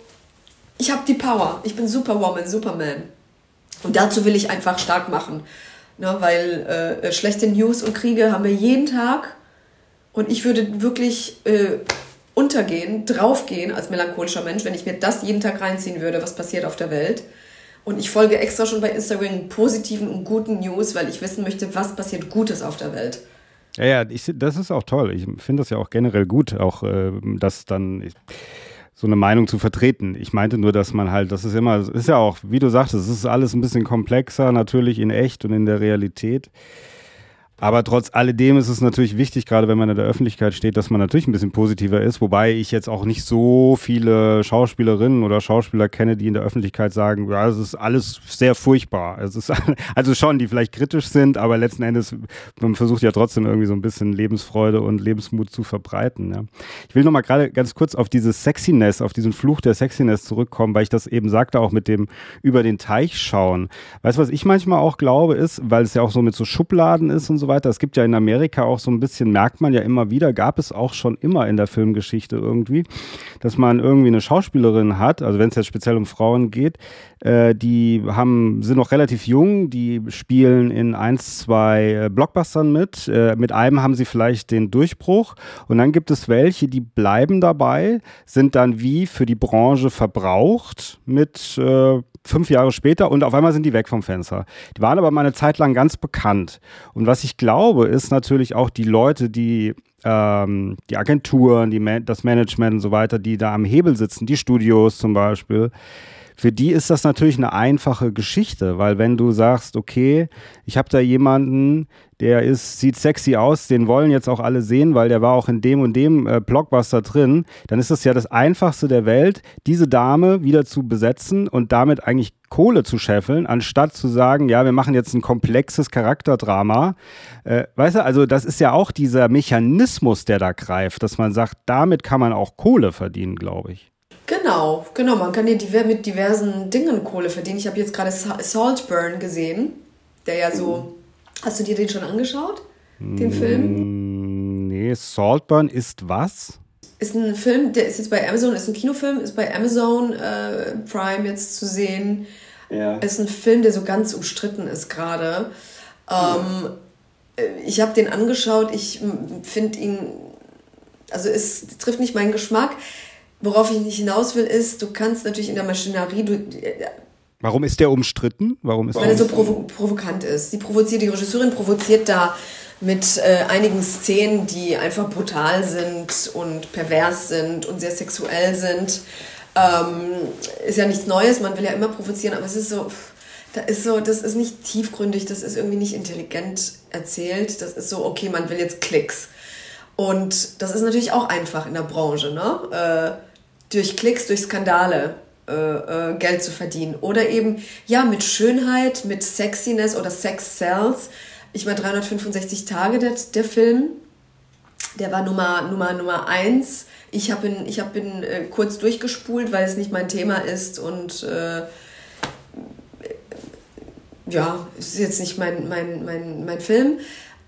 ich habe die Power, ich bin Superwoman, Superman. Und dazu will ich einfach stark machen. Ne, weil äh, schlechte News und Kriege haben wir jeden Tag. Und ich würde wirklich äh, untergehen, draufgehen als melancholischer Mensch, wenn ich mir das jeden Tag reinziehen würde, was passiert auf der Welt. Und ich folge extra schon bei Instagram positiven und guten News, weil ich wissen möchte, was passiert Gutes auf der Welt. Ja, ja, ich, das ist auch toll. Ich finde das ja auch generell gut, auch äh, dass dann. Ich, so eine Meinung zu vertreten. Ich meinte nur, dass man halt, das ist immer, ist ja auch, wie du sagtest, es ist alles ein bisschen komplexer, natürlich in echt und in der Realität. Aber trotz alledem ist es natürlich wichtig, gerade wenn man in der Öffentlichkeit steht, dass man natürlich ein bisschen positiver ist. Wobei ich jetzt auch nicht so viele Schauspielerinnen oder Schauspieler kenne, die in der Öffentlichkeit sagen, ja, es ist alles sehr furchtbar. Es ist also schon, die vielleicht kritisch sind, aber letzten Endes, man versucht ja trotzdem irgendwie so ein bisschen Lebensfreude und Lebensmut zu verbreiten. Ja. Ich will nochmal gerade ganz kurz auf dieses Sexiness, auf diesen Fluch der Sexiness zurückkommen, weil ich das eben sagte, auch mit dem über den Teich schauen. Weißt du, was ich manchmal auch glaube, ist, weil es ja auch so mit so Schubladen ist und so weiter. Es gibt ja in Amerika auch so ein bisschen, merkt man ja immer wieder, gab es auch schon immer in der Filmgeschichte irgendwie, dass man irgendwie eine Schauspielerin hat, also wenn es jetzt speziell um Frauen geht, äh, die haben, sind noch relativ jung, die spielen in eins, zwei äh, Blockbustern mit. Äh, mit einem haben sie vielleicht den Durchbruch und dann gibt es welche, die bleiben dabei, sind dann wie für die Branche verbraucht mit äh, fünf Jahre später und auf einmal sind die weg vom Fenster. Die waren aber mal eine Zeit lang ganz bekannt. Und was ich glaube, ist natürlich auch die Leute, die ähm, die Agenturen, die Ma das Management und so weiter, die da am Hebel sitzen, die Studios zum Beispiel, für die ist das natürlich eine einfache Geschichte, weil wenn du sagst, okay, ich habe da jemanden, der ist, sieht sexy aus, den wollen jetzt auch alle sehen, weil der war auch in dem und dem äh, Blockbuster drin, dann ist das ja das Einfachste der Welt, diese Dame wieder zu besetzen und damit eigentlich Kohle zu scheffeln, anstatt zu sagen, ja, wir machen jetzt ein komplexes Charakterdrama. Äh, weißt du, also das ist ja auch dieser Mechanismus, der da greift, dass man sagt, damit kann man auch Kohle verdienen, glaube ich. Genau, genau. Man kann ja mit diversen Dingen Kohle verdienen. Ich habe jetzt gerade Saltburn gesehen, der ja so. Hast du dir den schon angeschaut? Den Film? Mm, nee, Saltburn ist was? Ist ein Film, der ist jetzt bei Amazon, ist ein Kinofilm, ist bei Amazon äh, Prime jetzt zu sehen. Ja. Ist ein Film, der so ganz umstritten ist gerade. Ähm, ja. Ich habe den angeschaut, ich finde ihn, also es trifft nicht meinen Geschmack. Worauf ich nicht hinaus will, ist, du kannst natürlich in der Maschinerie. Du, Warum ist der umstritten? Warum ist Weil er so provo provokant ist. Die provoziert, die Regisseurin provoziert da mit äh, einigen Szenen, die einfach brutal sind und pervers sind und sehr sexuell sind. Ähm, ist ja nichts Neues, man will ja immer provozieren, aber es ist so, da ist so, das ist nicht tiefgründig, das ist irgendwie nicht intelligent erzählt. Das ist so, okay, man will jetzt Klicks. Und das ist natürlich auch einfach in der Branche, ne? Äh, durch Klicks, durch Skandale äh, äh, Geld zu verdienen. Oder eben, ja, mit Schönheit, mit Sexiness oder Sex Cells. Ich meine, 365 Tage der, der Film, der war Nummer, Nummer, Nummer eins. Ich habe ihn, ich hab ihn äh, kurz durchgespult, weil es nicht mein Thema ist und äh, ja, es ist jetzt nicht mein, mein, mein, mein Film.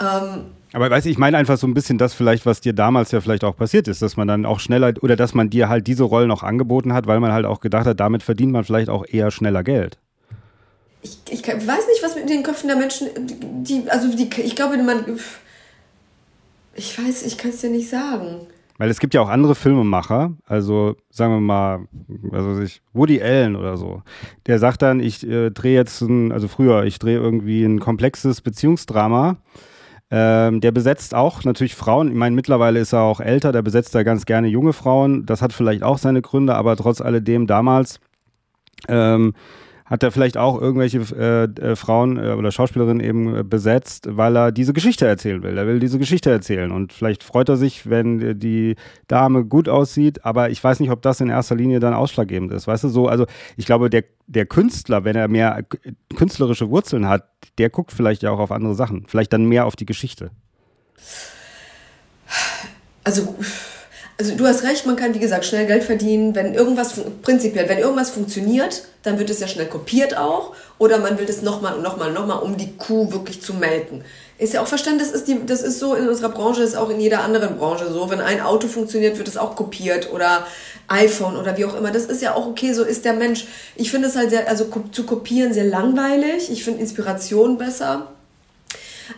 Ähm, aber weißt du, ich meine einfach so ein bisschen das vielleicht, was dir damals ja vielleicht auch passiert ist, dass man dann auch schneller oder dass man dir halt diese Rollen auch angeboten hat, weil man halt auch gedacht hat, damit verdient man vielleicht auch eher schneller Geld. Ich, ich weiß nicht, was mit den Köpfen der Menschen, die, also die, ich glaube, man, ich weiß, ich kann es dir nicht sagen. Weil es gibt ja auch andere Filmemacher, also sagen wir mal, also ich, Woody Allen oder so, der sagt dann, ich äh, drehe jetzt, ein, also früher, ich drehe irgendwie ein komplexes Beziehungsdrama ähm, der besetzt auch natürlich Frauen. Ich meine, mittlerweile ist er auch älter, der besetzt da ganz gerne junge Frauen. Das hat vielleicht auch seine Gründe, aber trotz alledem damals ähm, hat er vielleicht auch irgendwelche äh, äh, Frauen äh, oder Schauspielerinnen eben äh, besetzt, weil er diese Geschichte erzählen will. Er will diese Geschichte erzählen und vielleicht freut er sich, wenn die Dame gut aussieht, aber ich weiß nicht, ob das in erster Linie dann ausschlaggebend ist. Weißt du, so, also ich glaube, der, der Künstler, wenn er mehr künstlerische Wurzeln hat, der guckt vielleicht ja auch auf andere Sachen, vielleicht dann mehr auf die Geschichte. Also also du hast recht, man kann wie gesagt schnell Geld verdienen, wenn irgendwas prinzipiell, wenn irgendwas funktioniert, dann wird es ja schnell kopiert auch oder man will das nochmal und nochmal und nochmal, um die Kuh wirklich zu melken. Ist ja auch verstanden, das ist, die, das ist so in unserer Branche, ist auch in jeder anderen Branche so. Wenn ein Auto funktioniert, wird es auch kopiert oder iPhone oder wie auch immer. Das ist ja auch okay, so ist der Mensch. Ich finde es halt sehr, also zu kopieren sehr langweilig. Ich finde Inspiration besser.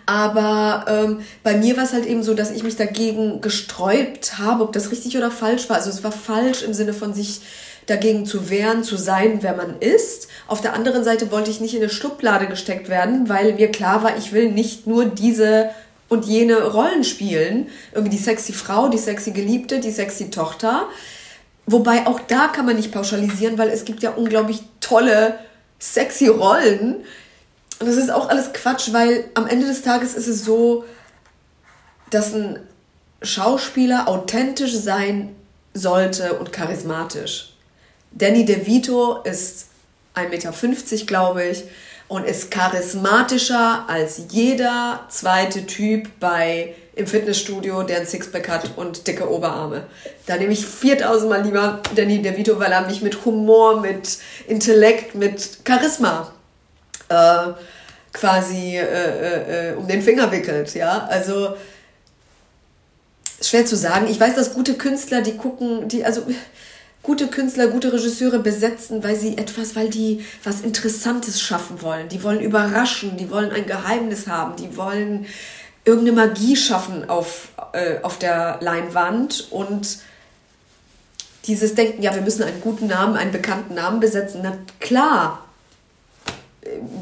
Aber ähm, bei mir war es halt eben so, dass ich mich dagegen gesträubt habe, ob das richtig oder falsch war. Also es war falsch im Sinne von sich dagegen zu wehren, zu sein, wer man ist. Auf der anderen Seite wollte ich nicht in eine Schublade gesteckt werden, weil mir klar war, ich will nicht nur diese und jene Rollen spielen. Irgendwie die sexy Frau, die sexy Geliebte, die sexy Tochter. Wobei auch da kann man nicht pauschalisieren, weil es gibt ja unglaublich tolle, sexy Rollen, und das ist auch alles Quatsch, weil am Ende des Tages ist es so, dass ein Schauspieler authentisch sein sollte und charismatisch. Danny DeVito ist 1,50 Meter, glaube ich, und ist charismatischer als jeder zweite Typ bei im Fitnessstudio, der ein Sixpack hat und dicke Oberarme. Da nehme ich 4000 Mal lieber Danny DeVito, weil er mich mit Humor, mit Intellekt, mit Charisma äh, quasi äh, äh, äh, um den Finger wickelt. Ja, also schwer zu sagen. Ich weiß, dass gute Künstler, die gucken, die also gute Künstler, gute Regisseure besetzen, weil sie etwas, weil die was Interessantes schaffen wollen. Die wollen überraschen, die wollen ein Geheimnis haben, die wollen irgendeine Magie schaffen auf, äh, auf der Leinwand und dieses Denken, ja, wir müssen einen guten Namen, einen bekannten Namen besetzen. Na klar,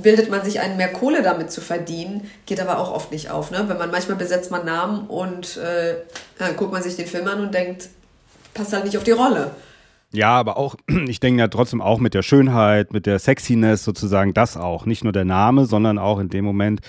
bildet man sich ein, mehr Kohle damit zu verdienen, geht aber auch oft nicht auf. Ne? Wenn man manchmal besetzt man Namen und äh, dann guckt man sich den Film an und denkt, passt halt nicht auf die Rolle. Ja, aber auch, ich denke ja trotzdem auch mit der Schönheit, mit der Sexiness sozusagen das auch. Nicht nur der Name, sondern auch in dem Moment,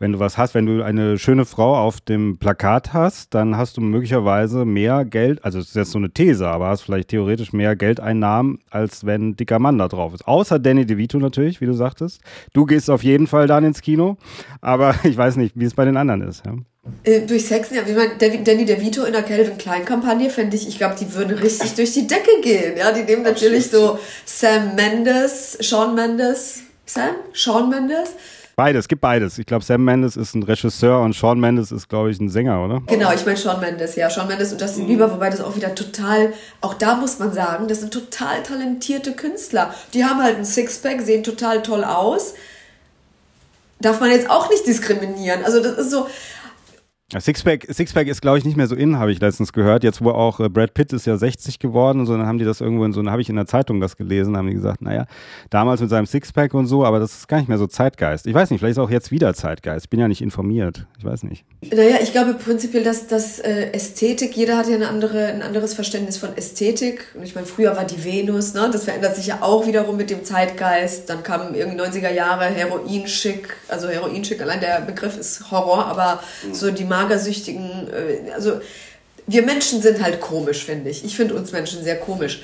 wenn du was hast, wenn du eine schöne Frau auf dem Plakat hast, dann hast du möglicherweise mehr Geld, also das ist jetzt so eine These, aber hast vielleicht theoretisch mehr Geldeinnahmen, als wenn ein dicker Mann da drauf ist. Außer Danny DeVito natürlich, wie du sagtest. Du gehst auf jeden Fall dann ins Kino, aber ich weiß nicht, wie es bei den anderen ist. Ja. Äh, durch Sexen, ja, wie man Danny DeVito in der Calvin Klein Kampagne fände ich, ich glaube, die würden richtig durch die Decke gehen. Ja, die nehmen natürlich so Sam Mendes, Sean Mendes, Sam, Sean Mendes Beides, gibt beides. Ich glaube, Sam Mendes ist ein Regisseur und Sean Mendes ist, glaube ich, ein Sänger, oder? Genau, ich meine Sean Mendes, ja. Sean Mendes und Justin Bieber, wobei das auch wieder total, auch da muss man sagen, das sind total talentierte Künstler. Die haben halt ein Sixpack, sehen total toll aus. Darf man jetzt auch nicht diskriminieren. Also das ist so, Sixpack, Sixpack ist, glaube ich, nicht mehr so in, habe ich letztens gehört. Jetzt, wo auch äh, Brad Pitt ist ja 60 geworden und so, dann haben die das irgendwo in so, habe ich in der Zeitung das gelesen, haben die gesagt, naja, damals mit seinem Sixpack und so, aber das ist gar nicht mehr so Zeitgeist. Ich weiß nicht, vielleicht ist auch jetzt wieder Zeitgeist. Bin ja nicht informiert. Ich weiß nicht. Naja, ich glaube prinzipiell, dass, dass äh, Ästhetik, jeder hat ja eine andere, ein anderes Verständnis von Ästhetik. Und ich meine, früher war die Venus, ne? Das verändert sich ja auch wiederum mit dem Zeitgeist. Dann kamen irgendwie 90er Jahre Heroin-Schick, also Heroin-Schick, allein der Begriff ist Horror, aber so die Magersüchtigen, äh, also wir Menschen sind halt komisch, finde ich. Ich finde uns Menschen sehr komisch.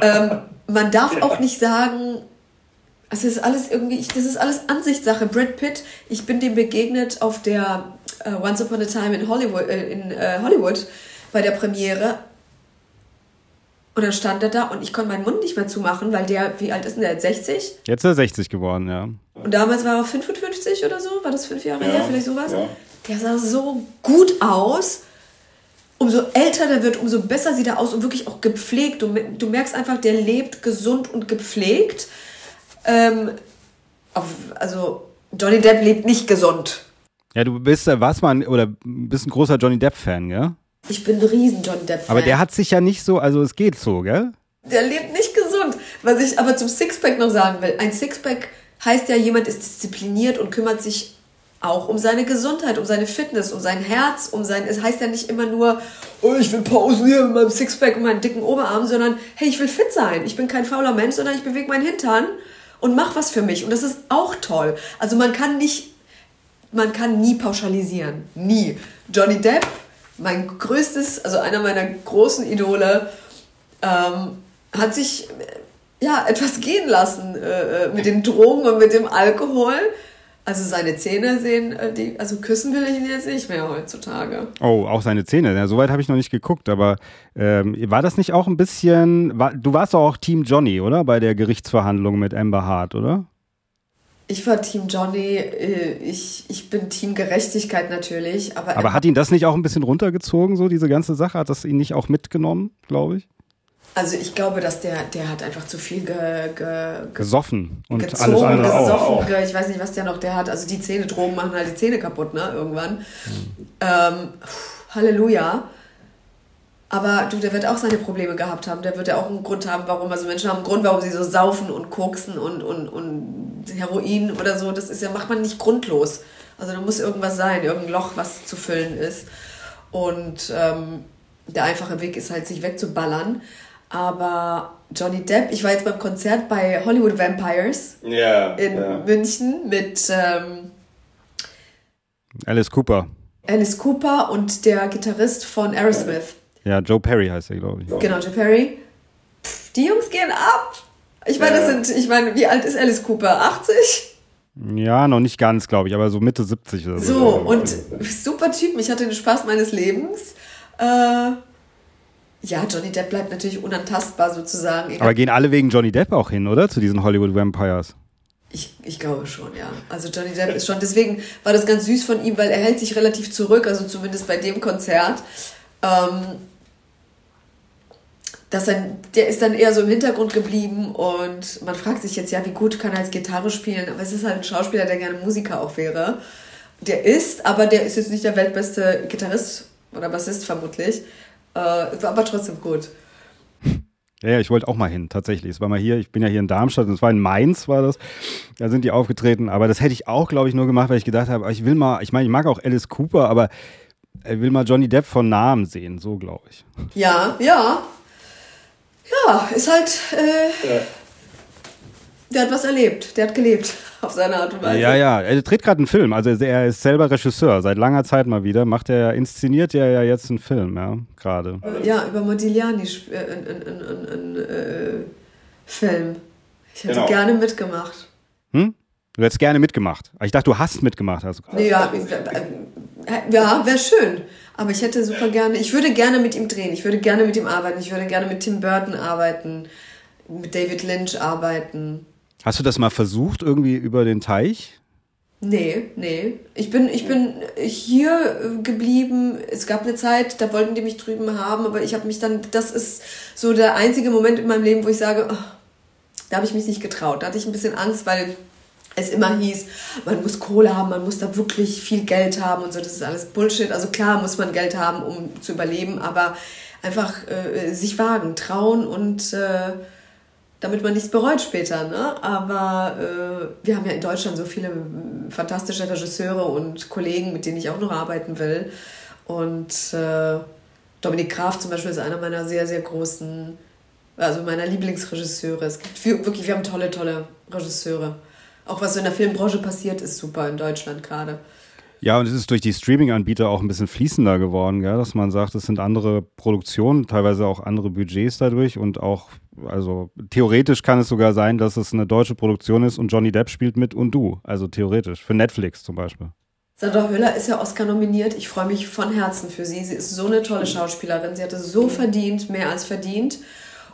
Ähm, man darf auch nicht sagen, es ist alles irgendwie, ich, das ist alles Ansichtssache. Brad Pitt, ich bin dem begegnet auf der uh, Once Upon a Time in Hollywood, äh, in äh, Hollywood bei der Premiere. Und dann stand er da und ich konnte meinen Mund nicht mehr zumachen, weil der, wie alt ist denn der? 60? Jetzt ist er 60 geworden, ja. Und damals war er 55 oder so, war das fünf Jahre ja, her, vielleicht sowas? Ja. Der sah so gut aus. Umso älter der wird, umso besser sieht er aus und wirklich auch gepflegt. Du, du merkst einfach, der lebt gesund und gepflegt. Ähm, auf, also Johnny Depp lebt nicht gesund. Ja, du bist, äh, was man, oder bist ein großer Johnny Depp-Fan, gell? Ich bin ein riesen Johnny Depp-Fan. Aber der hat sich ja nicht so, also es geht so, gell? Der lebt nicht gesund. Was ich aber zum Sixpack noch sagen will, ein Sixpack heißt ja, jemand ist diszipliniert und kümmert sich auch um seine Gesundheit, um seine Fitness, um sein Herz, um sein. Es heißt ja nicht immer nur, oh, ich will Pausen hier mit meinem Sixpack und meinen dicken Oberarm, sondern hey, ich will fit sein. Ich bin kein fauler Mensch, sondern ich bewege meinen Hintern und mach was für mich. Und das ist auch toll. Also man kann nicht, man kann nie pauschalisieren. Nie. Johnny Depp, mein größtes, also einer meiner großen Idole, ähm, hat sich ja etwas gehen lassen äh, äh mit den Drogen und mit dem Alkohol also seine Zähne sehen, äh, die, also küssen will ich ihn jetzt nicht mehr heutzutage. Oh, auch seine Zähne. Ja, Soweit habe ich noch nicht geguckt, aber ähm, war das nicht auch ein bisschen, war, du warst doch auch Team Johnny, oder? Bei der Gerichtsverhandlung mit Amber Hart, oder? Ich war Team Johnny, äh, ich, ich bin Team Gerechtigkeit natürlich. Aber, aber hat ihn das nicht auch ein bisschen runtergezogen, so diese ganze Sache? Hat das ihn nicht auch mitgenommen, glaube ich? Also ich glaube, dass der, der hat einfach zu viel ge, ge, gesoffen und gezogen, alles andere gesoffen. Auch. Ich weiß nicht, was der noch der hat. Also die Zähne Drogen machen halt die Zähne kaputt, ne? Irgendwann. Mhm. Ähm, Halleluja. Aber du, der wird auch seine Probleme gehabt haben. Der wird ja auch einen Grund haben, warum. Also Menschen haben einen Grund, warum sie so saufen und koksen und, und, und Heroin oder so. Das ist ja, macht man nicht grundlos. Also da muss irgendwas sein, irgendein Loch, was zu füllen ist. Und ähm, der einfache Weg ist halt, sich wegzuballern. Aber Johnny Depp, ich war jetzt beim Konzert bei Hollywood Vampires yeah, in yeah. München mit ähm, Alice Cooper. Alice Cooper und der Gitarrist von Aerosmith. Ja, Joe Perry heißt er, glaube ich. Genau, Joe Perry. Pff, die Jungs gehen ab. Ich meine, das sind, ich meine, wie alt ist Alice Cooper? 80? Ja, noch nicht ganz, glaube ich, aber so Mitte 70 oder so. So, und super Typen. Ich hatte den Spaß meines Lebens. Äh, ja, Johnny Depp bleibt natürlich unantastbar sozusagen. Aber gehen alle wegen Johnny Depp auch hin, oder? Zu diesen Hollywood Vampires? Ich, ich glaube schon, ja. Also Johnny Depp ist schon, deswegen war das ganz süß von ihm, weil er hält sich relativ zurück, also zumindest bei dem Konzert. Ähm, dass er, der ist dann eher so im Hintergrund geblieben und man fragt sich jetzt, ja, wie gut kann er als Gitarre spielen? Aber es ist halt ein Schauspieler, der gerne Musiker auch wäre. Der ist, aber der ist jetzt nicht der weltbeste Gitarrist oder Bassist vermutlich. Äh, war aber trotzdem gut. Ja, ich wollte auch mal hin, tatsächlich. Es war mal hier, ich bin ja hier in Darmstadt, und es war in Mainz, war das. Da sind die aufgetreten. Aber das hätte ich auch, glaube ich, nur gemacht, weil ich gedacht habe, ich will mal, ich meine, ich mag auch Alice Cooper, aber ich will mal Johnny Depp von Namen sehen, so glaube ich. Ja, ja. Ja, ist halt. Äh, ja. Der hat was erlebt, der hat gelebt auf seine Art und Weise. Ja, ja, er dreht gerade einen Film, also er ist selber Regisseur, seit langer Zeit mal wieder, macht er, inszeniert er ja jetzt einen Film, ja, gerade. Ja, über Modigliani, äh, ein, ein, ein, äh, Film. Ich hätte genau. gerne mitgemacht. Hm? Du hättest gerne mitgemacht. Ich dachte, du hast mitgemacht. Hast nee, ja, äh, ja wäre schön. Aber ich hätte super gerne, ich würde gerne mit ihm drehen, ich würde gerne mit ihm arbeiten, ich würde gerne mit Tim Burton arbeiten, mit David Lynch arbeiten. Hast du das mal versucht, irgendwie über den Teich? Nee, nee. Ich bin, ich bin hier äh, geblieben. Es gab eine Zeit, da wollten die mich drüben haben, aber ich habe mich dann, das ist so der einzige Moment in meinem Leben, wo ich sage, oh, da habe ich mich nicht getraut. Da hatte ich ein bisschen Angst, weil es immer hieß, man muss Kohle haben, man muss da wirklich viel Geld haben und so, das ist alles Bullshit. Also klar muss man Geld haben, um zu überleben, aber einfach äh, sich wagen, trauen und äh, damit man nichts bereut später. Ne? Aber äh, wir haben ja in Deutschland so viele fantastische Regisseure und Kollegen, mit denen ich auch noch arbeiten will. Und äh, Dominik Graf zum Beispiel ist einer meiner sehr, sehr großen, also meiner Lieblingsregisseure. Es gibt wirklich, wir haben tolle, tolle Regisseure. Auch was so in der Filmbranche passiert, ist super in Deutschland gerade. Ja, und es ist durch die Streaming-Anbieter auch ein bisschen fließender geworden, gell? dass man sagt, es sind andere Produktionen, teilweise auch andere Budgets dadurch und auch, also theoretisch kann es sogar sein, dass es eine deutsche Produktion ist und Johnny Depp spielt mit und du, also theoretisch, für Netflix zum Beispiel. Sandra Höller ist ja Oscar nominiert. Ich freue mich von Herzen für sie. Sie ist so eine tolle Schauspielerin. Sie hat es so verdient, mehr als verdient.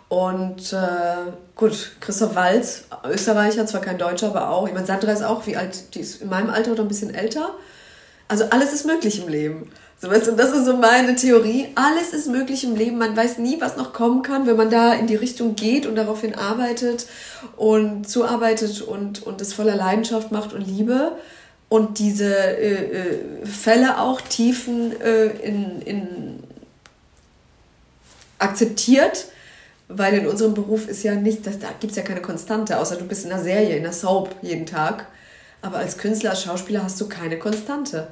Und äh, gut, Christoph Walz, Österreicher, zwar kein Deutscher, aber auch. Ich meine, Sandra ist auch wie alt, die ist in meinem Alter oder ein bisschen älter. Also alles ist möglich im Leben. So, weißt du, das ist so meine Theorie. Alles ist möglich im Leben. Man weiß nie, was noch kommen kann, wenn man da in die Richtung geht und daraufhin arbeitet und zuarbeitet und, und es voller Leidenschaft macht und Liebe. Und diese äh, äh, Fälle auch Tiefen äh, in, in akzeptiert weil in unserem Beruf ist ja nicht, das, da gibt es ja keine Konstante, außer du bist in einer Serie, in einer Soap jeden Tag. Aber als Künstler, als Schauspieler hast du keine Konstante.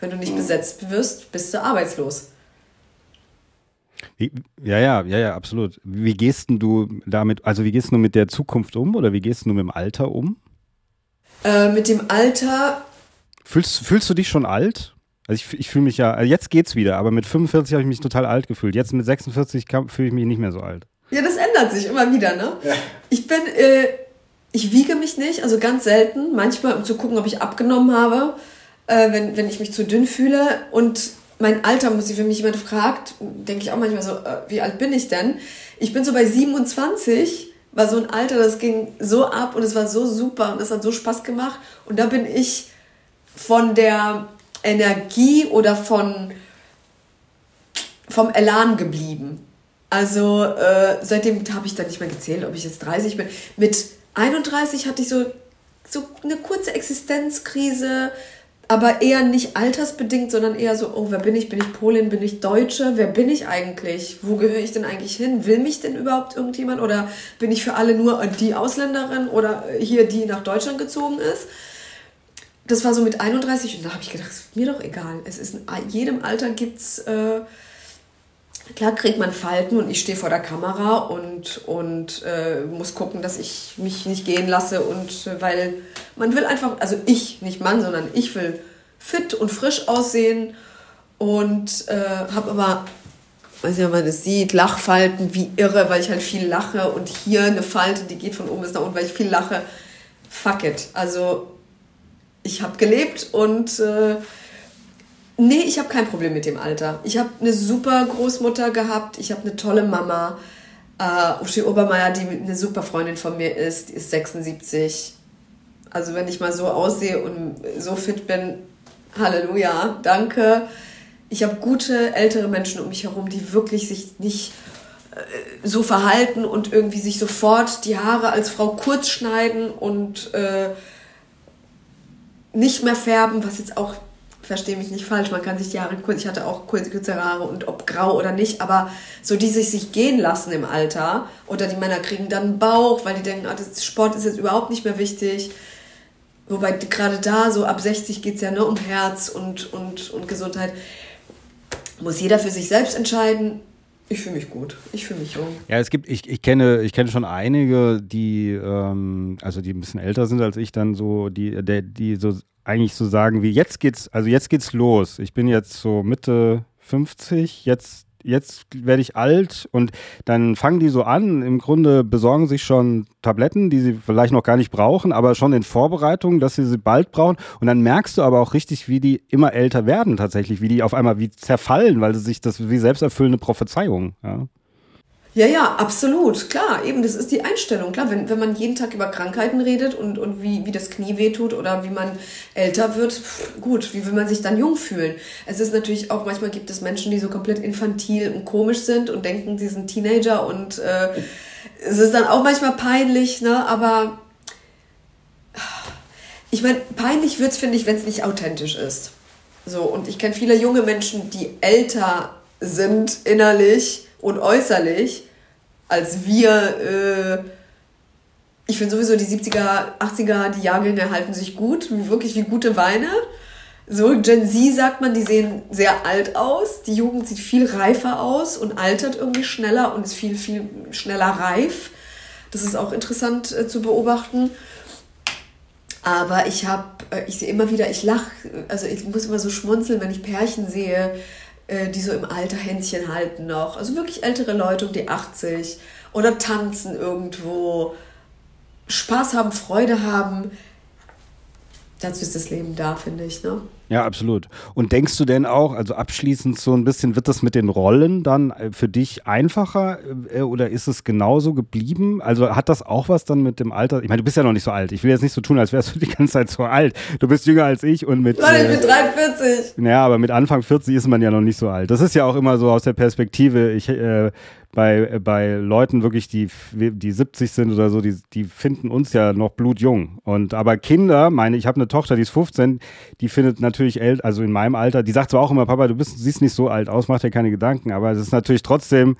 Wenn du nicht mhm. besetzt wirst, bist du arbeitslos. Ja, ja, ja, ja, absolut. Wie gehst du damit, also wie gehst du mit der Zukunft um oder wie gehst du mit dem Alter um? Äh, mit dem Alter. Fühlst, fühlst du dich schon alt? Also ich, ich fühle mich ja, also jetzt geht's wieder, aber mit 45 habe ich mich total alt gefühlt. Jetzt mit 46 fühle ich mich nicht mehr so alt. Ja, das ändert sich immer wieder, ne? Ja. Ich bin, äh, ich wiege mich nicht, also ganz selten. Manchmal, um zu gucken, ob ich abgenommen habe, äh, wenn, wenn ich mich zu dünn fühle. Und mein Alter, muss ich, wenn mich jemand fragt, denke ich auch manchmal so, äh, wie alt bin ich denn? Ich bin so bei 27, war so ein Alter, das ging so ab und es war so super und es hat so Spaß gemacht. Und da bin ich von der Energie oder von, vom Elan geblieben. Also äh, seitdem habe ich dann nicht mehr gezählt, ob ich jetzt 30 bin. Mit 31 hatte ich so, so eine kurze Existenzkrise, aber eher nicht altersbedingt, sondern eher so, oh, wer bin ich? Bin ich Polin? Bin ich Deutsche? Wer bin ich eigentlich? Wo gehöre ich denn eigentlich hin? Will mich denn überhaupt irgendjemand? Oder bin ich für alle nur die Ausländerin oder hier, die nach Deutschland gezogen ist? Das war so mit 31 und da habe ich gedacht, mir doch egal. Es ist in jedem Alter gibt's äh, Klar kriegt man Falten und ich stehe vor der Kamera und, und äh, muss gucken, dass ich mich nicht gehen lasse. Und äh, weil man will einfach, also ich, nicht Mann, sondern ich will fit und frisch aussehen und äh, habe aber, weiß nicht, ob man das sieht, Lachfalten wie irre, weil ich halt viel lache und hier eine Falte, die geht von oben bis nach unten, weil ich viel lache. Fuck it. Also ich habe gelebt und äh, Nee, ich habe kein Problem mit dem Alter. Ich habe eine super Großmutter gehabt, ich habe eine tolle Mama. Uh, Uschi Obermeier, die eine super Freundin von mir ist, die ist 76. Also wenn ich mal so aussehe und so fit bin, Halleluja, danke. Ich habe gute ältere Menschen um mich herum, die wirklich sich nicht äh, so verhalten und irgendwie sich sofort die Haare als Frau kurz schneiden und äh, nicht mehr färben, was jetzt auch verstehe mich nicht falsch, man kann sich die Haare kurz, ich hatte auch kürzere Haare und ob grau oder nicht, aber so die sich, sich gehen lassen im Alter oder die Männer kriegen dann einen Bauch, weil die denken, ah, das Sport ist jetzt überhaupt nicht mehr wichtig. Wobei gerade da, so ab 60 geht es ja nur um Herz und, und, und Gesundheit. Muss jeder für sich selbst entscheiden. Ich fühle mich gut. Ich fühle mich jung. Ja, es gibt, ich, ich kenne, ich kenne schon einige, die, ähm, also die ein bisschen älter sind als ich, dann so, die, der, die so eigentlich so sagen wie jetzt geht's, also jetzt geht's los. Ich bin jetzt so Mitte 50, jetzt jetzt werde ich alt und dann fangen die so an, im Grunde besorgen sich schon Tabletten, die sie vielleicht noch gar nicht brauchen, aber schon in Vorbereitung, dass sie sie bald brauchen und dann merkst du aber auch richtig, wie die immer älter werden tatsächlich, wie die auf einmal wie zerfallen, weil sie sich das wie selbsterfüllende Prophezeiung, ja. Ja, ja, absolut. Klar, eben, das ist die Einstellung. Klar, wenn, wenn man jeden Tag über Krankheiten redet und, und wie, wie das Knie wehtut oder wie man älter wird, pff, gut, wie will man sich dann jung fühlen? Es ist natürlich auch, manchmal gibt es Menschen, die so komplett infantil und komisch sind und denken, sie sind Teenager und äh, es ist dann auch manchmal peinlich, ne? Aber ich meine, peinlich wird es, finde ich, wenn es nicht authentisch ist. So, und ich kenne viele junge Menschen, die älter sind innerlich und äußerlich als wir. Äh, ich finde sowieso die 70er, 80er, die Jahrgänge halten sich gut, wirklich wie gute Weine. So, Gen Z sagt man, die sehen sehr alt aus. Die Jugend sieht viel reifer aus und altert irgendwie schneller und ist viel, viel schneller reif. Das ist auch interessant äh, zu beobachten. Aber ich habe, äh, ich sehe immer wieder, ich lache, also ich muss immer so schmunzeln, wenn ich Pärchen sehe, die so im Alter Händchen halten noch. Also wirklich ältere Leute um die 80 oder tanzen irgendwo, Spaß haben, Freude haben. Dazu ist das Leben da, finde ich. Ne? Ja, absolut. Und denkst du denn auch, also abschließend so ein bisschen, wird das mit den Rollen dann äh, für dich einfacher äh, oder ist es genauso geblieben? Also hat das auch was dann mit dem Alter? Ich meine, du bist ja noch nicht so alt. Ich will jetzt nicht so tun, als wärst du die ganze Zeit so alt. Du bist jünger als ich und mit. Nein, ich bin 43. Naja, aber mit Anfang 40 ist man ja noch nicht so alt. Das ist ja auch immer so aus der Perspektive, ich äh, bei, bei Leuten wirklich, die, die 70 sind oder so, die, die finden uns ja noch blutjung. Und aber Kinder, meine, ich habe eine Tochter, die ist 15, die findet natürlich älter, also in meinem Alter, die sagt zwar auch immer, Papa, du bist, siehst nicht so alt aus, mach dir keine Gedanken, aber es ist natürlich trotzdem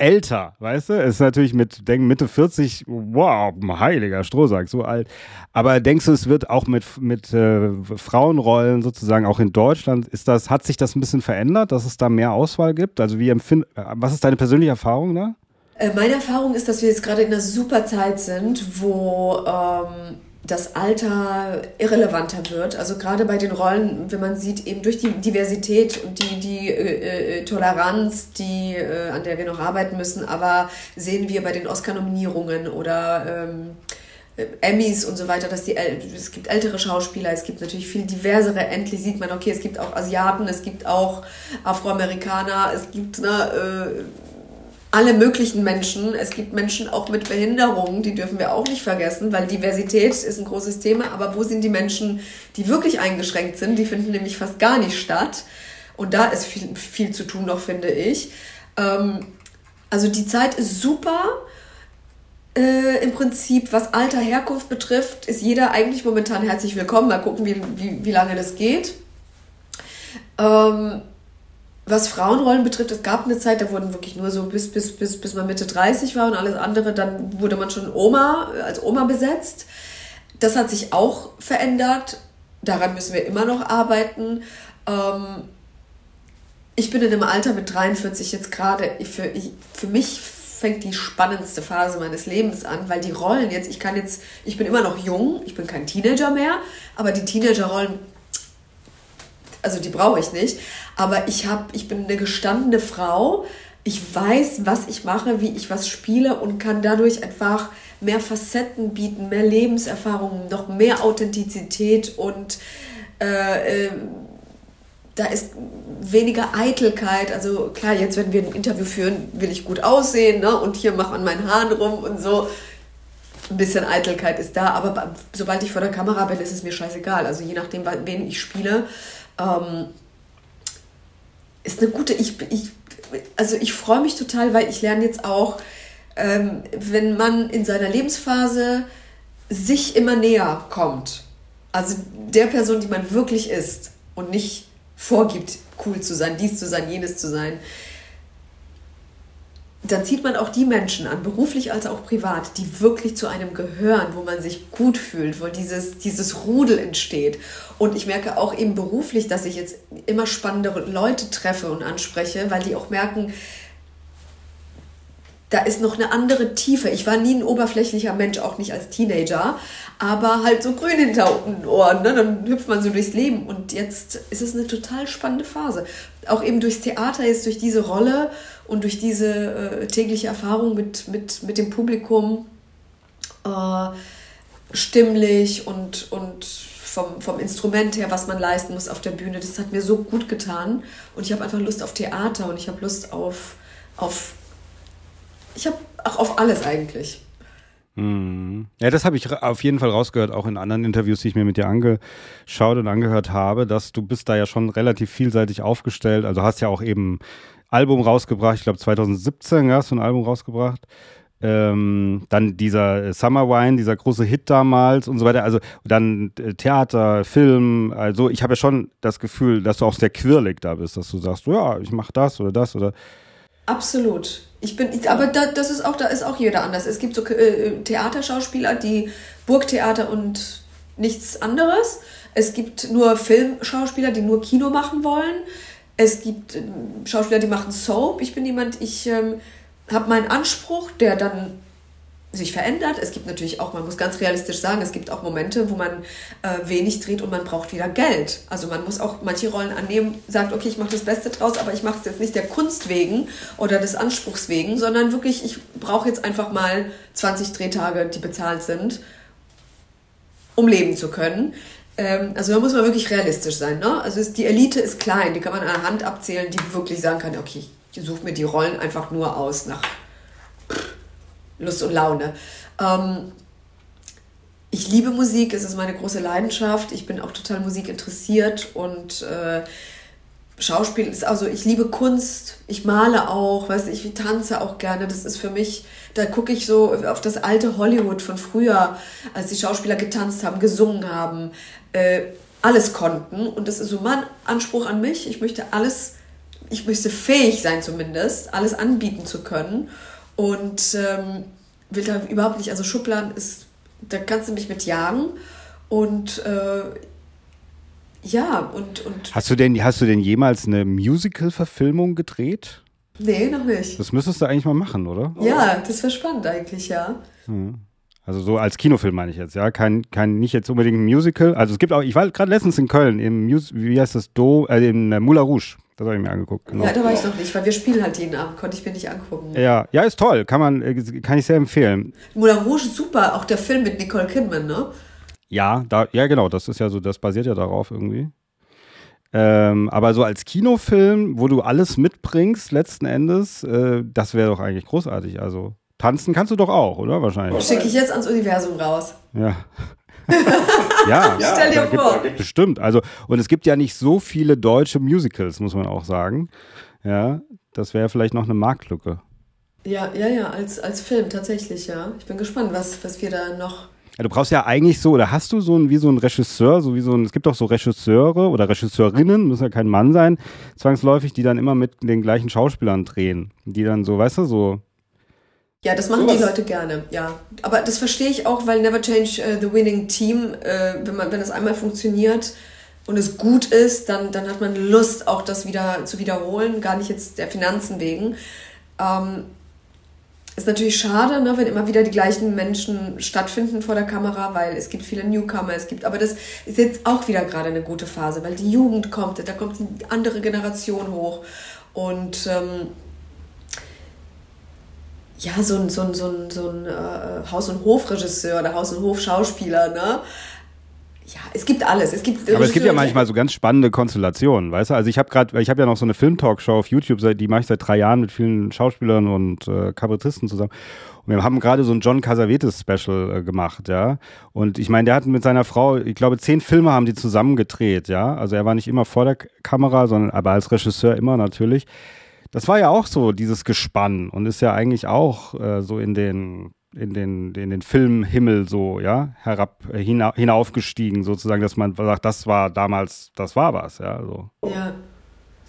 älter, weißt du? Ist natürlich mit, denk Mitte 40, wow, heiliger Strohsack, so alt. Aber denkst du, es wird auch mit, mit äh, Frauenrollen sozusagen auch in Deutschland, ist das, hat sich das ein bisschen verändert, dass es da mehr Auswahl gibt? Also wie empfind, was ist deine persönliche Erfahrung da? Äh, meine Erfahrung ist, dass wir jetzt gerade in einer super Zeit sind, wo ähm, das Alter irrelevanter wird. Also gerade bei den Rollen, wenn man sieht, eben durch die Diversität und die, die äh, äh, Toleranz, die, äh, an der wir noch arbeiten müssen, aber sehen wir bei den Oscar-Nominierungen oder ähm, äh, Emmys und so weiter, dass die es gibt ältere Schauspieler, es gibt natürlich viel diversere. Endlich sieht man, okay, es gibt auch Asiaten, es gibt auch Afroamerikaner, es gibt ne, äh, alle möglichen Menschen. Es gibt Menschen auch mit Behinderungen, die dürfen wir auch nicht vergessen, weil Diversität ist ein großes Thema. Aber wo sind die Menschen, die wirklich eingeschränkt sind? Die finden nämlich fast gar nicht statt. Und da ist viel, viel zu tun noch, finde ich. Ähm, also die Zeit ist super. Äh, Im Prinzip, was Alter, Herkunft betrifft, ist jeder eigentlich momentan herzlich willkommen. Mal gucken, wie, wie, wie lange das geht. Ähm, was Frauenrollen betrifft, es gab eine Zeit, da wurden wirklich nur so bis, bis, bis, bis man Mitte 30 war und alles andere, dann wurde man schon Oma, als Oma besetzt. Das hat sich auch verändert. Daran müssen wir immer noch arbeiten. Ähm, ich bin in einem Alter mit 43 jetzt gerade, für, für mich fängt die spannendste Phase meines Lebens an, weil die Rollen jetzt, ich kann jetzt, ich bin immer noch jung, ich bin kein Teenager mehr, aber die Teenagerrollen also die brauche ich nicht. Aber ich, hab, ich bin eine gestandene Frau. Ich weiß, was ich mache, wie ich was spiele und kann dadurch einfach mehr Facetten bieten, mehr Lebenserfahrungen, noch mehr Authentizität und äh, äh, da ist weniger Eitelkeit. Also klar, jetzt, wenn wir ein Interview führen, will ich gut aussehen ne? und hier mache an meinen Haaren rum und so. Ein bisschen Eitelkeit ist da, aber sobald ich vor der Kamera bin, ist es mir scheißegal. Also je nachdem, wen ich spiele, ähm, ist eine gute, ich, ich, also ich freue mich total, weil ich lerne jetzt auch, ähm, wenn man in seiner Lebensphase sich immer näher kommt, also der Person, die man wirklich ist und nicht vorgibt, cool zu sein, dies zu sein, jenes zu sein, dann zieht man auch die Menschen an, beruflich als auch privat, die wirklich zu einem gehören, wo man sich gut fühlt, wo dieses, dieses Rudel entsteht. Und ich merke auch eben beruflich, dass ich jetzt immer spannendere Leute treffe und anspreche, weil die auch merken, da ist noch eine andere Tiefe. Ich war nie ein oberflächlicher Mensch, auch nicht als Teenager, aber halt so grün hinter den Ohren. Ne? Dann hüpft man so durchs Leben und jetzt ist es eine total spannende Phase. Auch eben durchs Theater ist, durch diese Rolle und durch diese äh, tägliche Erfahrung mit, mit, mit dem Publikum äh, stimmlich und, und vom, vom Instrument her, was man leisten muss auf der Bühne, das hat mir so gut getan. Und ich habe einfach Lust auf Theater und ich habe Lust auf, auf ich habe auch auf alles eigentlich. Mhm. Ja, das habe ich auf jeden Fall rausgehört, auch in anderen Interviews, die ich mir mit dir angeschaut und angehört habe, dass du bist da ja schon relativ vielseitig aufgestellt. Also hast ja auch eben Album rausgebracht, ich glaube 2017 hast du ein Album rausgebracht. Ähm, dann dieser Summer Wine, dieser große Hit damals und so weiter. Also dann äh, Theater, Film. Also ich habe ja schon das Gefühl, dass du auch sehr quirlig da bist, dass du sagst, ja, ich mache das oder das oder. Absolut. Ich bin, aber da, das ist auch, da ist auch jeder anders. Es gibt so äh, Theaterschauspieler, die Burgtheater und nichts anderes. Es gibt nur Filmschauspieler, die nur Kino machen wollen. Es gibt äh, Schauspieler, die machen Soap. Ich bin jemand, ich ähm, habe meinen Anspruch, der dann sich verändert. Es gibt natürlich auch, man muss ganz realistisch sagen, es gibt auch Momente, wo man äh, wenig dreht und man braucht wieder Geld. Also man muss auch manche Rollen annehmen, sagt, okay, ich mache das Beste draus, aber ich mache es jetzt nicht der Kunst wegen oder des Anspruchs wegen, sondern wirklich, ich brauche jetzt einfach mal 20 Drehtage, die bezahlt sind, um leben zu können. Ähm, also da muss man wirklich realistisch sein. Ne? Also ist, die Elite ist klein, die kann man an der Hand abzählen, die wirklich sagen kann, okay, ich suche mir die Rollen einfach nur aus nach Lust und Laune. Ähm, ich liebe Musik, es ist meine große Leidenschaft. Ich bin auch total Musik interessiert und äh, Schauspiel ist also, ich liebe Kunst, ich male auch, weiß ich, ich tanze auch gerne. Das ist für mich, da gucke ich so auf das alte Hollywood von früher, als die Schauspieler getanzt haben, gesungen haben, äh, alles konnten. Und das ist so mein Anspruch an mich. Ich möchte alles, ich möchte fähig sein zumindest, alles anbieten zu können und ähm, will da überhaupt nicht, also Schubladen ist, da kannst du mich mit jagen und äh, ja, und, und. Hast du denn, hast du denn jemals eine Musical-Verfilmung gedreht? Nee, noch nicht. Das müsstest du eigentlich mal machen, oder? Ja, das wäre spannend eigentlich, ja. Hm. Also so als Kinofilm meine ich jetzt, ja. Kein, kein nicht jetzt unbedingt ein Musical. Also es gibt auch, ich war gerade letztens in Köln im Mus wie heißt das, Do, äh, in Moulin Rouge. Das habe ich mir angeguckt. Genau. Ja, da war ich noch nicht, weil wir spielen halt jeden Abend, konnte ich mir nicht angucken. Ja, ja, ist toll, kann man, äh, kann ich sehr empfehlen. Moulin Rouge ist super, auch der Film mit Nicole Kidman, ne? Ja, da, ja, genau, das ist ja so, das basiert ja darauf irgendwie. Ähm, aber so als Kinofilm, wo du alles mitbringst, letzten Endes, äh, das wäre doch eigentlich großartig. Also tanzen kannst du doch auch, oder? Wahrscheinlich. Schicke ich jetzt ans Universum raus. Ja. Ja, ja, stell dir vor. Gibt, bestimmt. Also, und es gibt ja nicht so viele deutsche Musicals, muss man auch sagen. Ja, das wäre vielleicht noch eine Marktlücke. Ja, ja, ja, als, als Film tatsächlich, ja. Ich bin gespannt, was, was wir da noch. Ja, du brauchst ja eigentlich so, oder hast du so ein, wie so ein Regisseur, so wie so ein, es gibt auch so Regisseure oder Regisseurinnen, müssen ja kein Mann sein, zwangsläufig, die dann immer mit den gleichen Schauspielern drehen. Die dann so, weißt du, so ja, das machen so die Leute gerne, ja. Aber das verstehe ich auch, weil Never Change uh, the Winning Team, äh, wenn man, wenn es einmal funktioniert und es gut ist, dann, dann hat man Lust, auch das wieder zu wiederholen, gar nicht jetzt der Finanzen wegen. Ähm, ist natürlich schade, ne, wenn immer wieder die gleichen Menschen stattfinden vor der Kamera, weil es gibt viele Newcomer, es gibt, aber das ist jetzt auch wieder gerade eine gute Phase, weil die Jugend kommt, da kommt eine andere Generation hoch und ähm, ja, so ein, so ein, so ein, so ein äh, Haus- und Hofregisseur oder Haus- und Hofschauspieler, ne? Ja, es gibt alles. Es gibt Aber es gibt ja manchmal so ganz spannende Konstellationen, weißt du? Also ich habe gerade, ich habe ja noch so eine Filmtalkshow auf YouTube, die mache ich seit drei Jahren mit vielen Schauspielern und äh, Kabarettisten zusammen. Und wir haben gerade so ein John Casavetes Special äh, gemacht, ja. Und ich meine, der hat mit seiner Frau, ich glaube, zehn Filme haben die zusammen gedreht, ja. Also er war nicht immer vor der Kamera, sondern aber als Regisseur immer natürlich. Das war ja auch so, dieses Gespann und ist ja eigentlich auch äh, so in den, in den, in den Filmhimmel so, ja, herab, äh, hina, hinaufgestiegen, sozusagen, dass man sagt, das war damals, das war was, ja, so. Ja,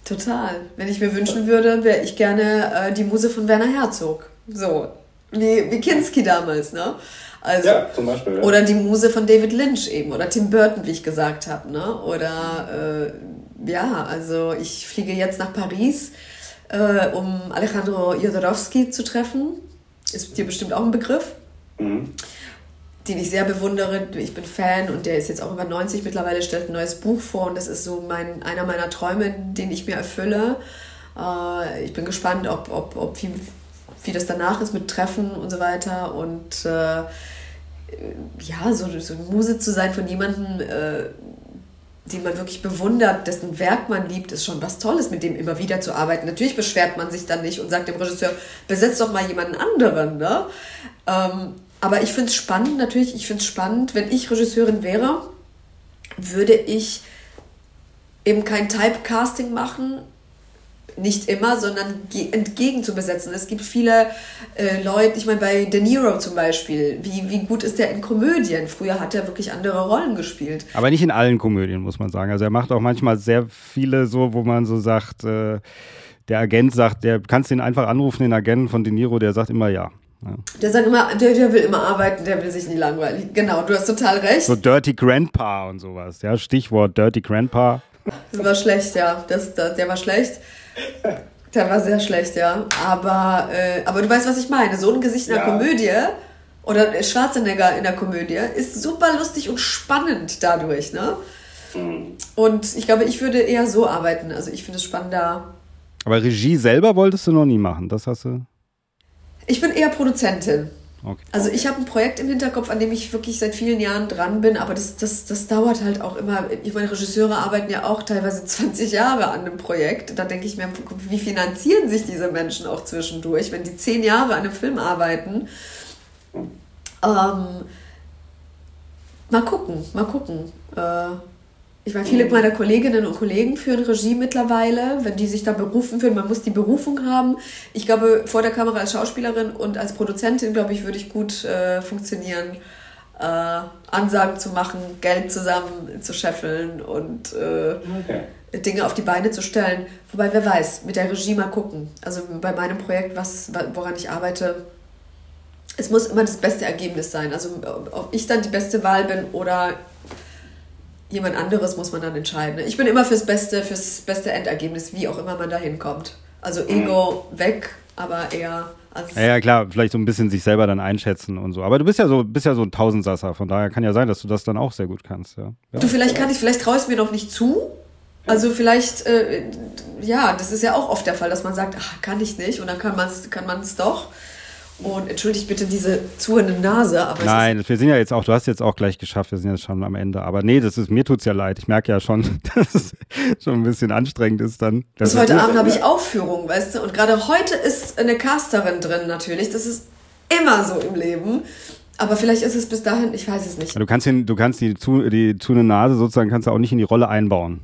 total. Wenn ich mir wünschen würde, wäre ich gerne äh, die Muse von Werner Herzog. So, wie, wie Kinski damals, ne? Also, ja, zum Beispiel. Ja. Oder die Muse von David Lynch eben, oder Tim Burton, wie ich gesagt habe, ne? Oder, äh, ja, also ich fliege jetzt nach Paris äh, um Alejandro Jodorowsky zu treffen. Ist dir bestimmt auch ein Begriff. Mhm. Den ich sehr bewundere. Ich bin Fan und der ist jetzt auch über 90 mittlerweile, stellt ein neues Buch vor und das ist so mein, einer meiner Träume, den ich mir erfülle. Äh, ich bin gespannt, ob, ob, ob wie, wie das danach ist mit Treffen und so weiter. Und äh, ja, so, so eine Muse zu sein von jemandem, äh, den man wirklich bewundert, dessen Werk man liebt, ist schon was Tolles, mit dem immer wieder zu arbeiten. Natürlich beschwert man sich dann nicht und sagt dem Regisseur, besetzt doch mal jemanden anderen. Ne? Ähm, aber ich finde es spannend, natürlich, ich finde es spannend, wenn ich Regisseurin wäre, würde ich eben kein Typecasting machen. Nicht immer, sondern entgegen zu besetzen. Es gibt viele äh, Leute, ich meine bei De Niro zum Beispiel, wie, wie gut ist der in Komödien? Früher hat er wirklich andere Rollen gespielt. Aber nicht in allen Komödien, muss man sagen. Also er macht auch manchmal sehr viele so, wo man so sagt, äh, der Agent sagt, der kannst ihn einfach anrufen, den Agenten von De Niro, der sagt immer ja. Ja. Der sagt immer, der, der, will immer arbeiten, der will sich nie langweilen. Genau, du hast total recht. So Dirty Grandpa und sowas, ja, Stichwort Dirty Grandpa. Das war schlecht, ja. Das, das, der war schlecht. Der war sehr schlecht, ja. Aber, äh, aber du weißt, was ich meine. So ein Gesicht in der ja. Komödie oder Schwarzenegger in der Komödie ist super lustig und spannend dadurch, ne? Mhm. Und ich glaube, ich würde eher so arbeiten. Also ich finde es spannender. Aber Regie selber wolltest du noch nie machen, das hast du. Ich bin eher Produzentin. Okay. Also ich habe ein Projekt im Hinterkopf, an dem ich wirklich seit vielen Jahren dran bin, aber das, das, das dauert halt auch immer. Ich meine, Regisseure arbeiten ja auch teilweise 20 Jahre an einem Projekt. Da denke ich mir, wie finanzieren sich diese Menschen auch zwischendurch, wenn die zehn Jahre an einem Film arbeiten? Ähm, mal gucken, mal gucken. Äh, ich meine, viele meiner Kolleginnen und Kollegen führen Regie mittlerweile, wenn die sich da berufen fühlen. Man muss die Berufung haben. Ich glaube, vor der Kamera als Schauspielerin und als Produzentin, glaube ich, würde ich gut äh, funktionieren, äh, Ansagen zu machen, Geld zusammen zu scheffeln und äh, okay. Dinge auf die Beine zu stellen. Wobei, wer weiß, mit der Regie mal gucken. Also bei meinem Projekt, was, woran ich arbeite, es muss immer das beste Ergebnis sein. Also ob ich dann die beste Wahl bin oder jemand anderes muss man dann entscheiden. Ich bin immer fürs Beste, fürs beste Endergebnis, wie auch immer man da hinkommt. Also Ego mhm. weg, aber eher als. Ja, ja, klar, vielleicht so ein bisschen sich selber dann einschätzen und so. Aber du bist ja so, bist ja so ein Tausendsasser, von daher kann ja sein, dass du das dann auch sehr gut kannst. Ja. ja. Du, vielleicht kann ich, vielleicht traue ich es mir noch nicht zu. Also vielleicht, äh, ja, das ist ja auch oft der Fall, dass man sagt, ach, kann ich nicht und dann kann man es kann doch. Und entschuldigt bitte diese zuhende Nase. Aber Nein, wir sind ja jetzt auch, du hast jetzt auch gleich geschafft, wir sind jetzt schon am Ende. Aber nee, das ist, mir tut's ja leid. Ich merke ja schon, dass es schon ein bisschen anstrengend ist dann. Bis heute Abend habe ich Aufführung, weißt du? Und gerade heute ist eine Casterin drin natürlich. Das ist immer so im Leben. Aber vielleicht ist es bis dahin, ich weiß es nicht. Du kannst, den, du kannst die, die Zune Nase sozusagen kannst du auch nicht in die Rolle einbauen.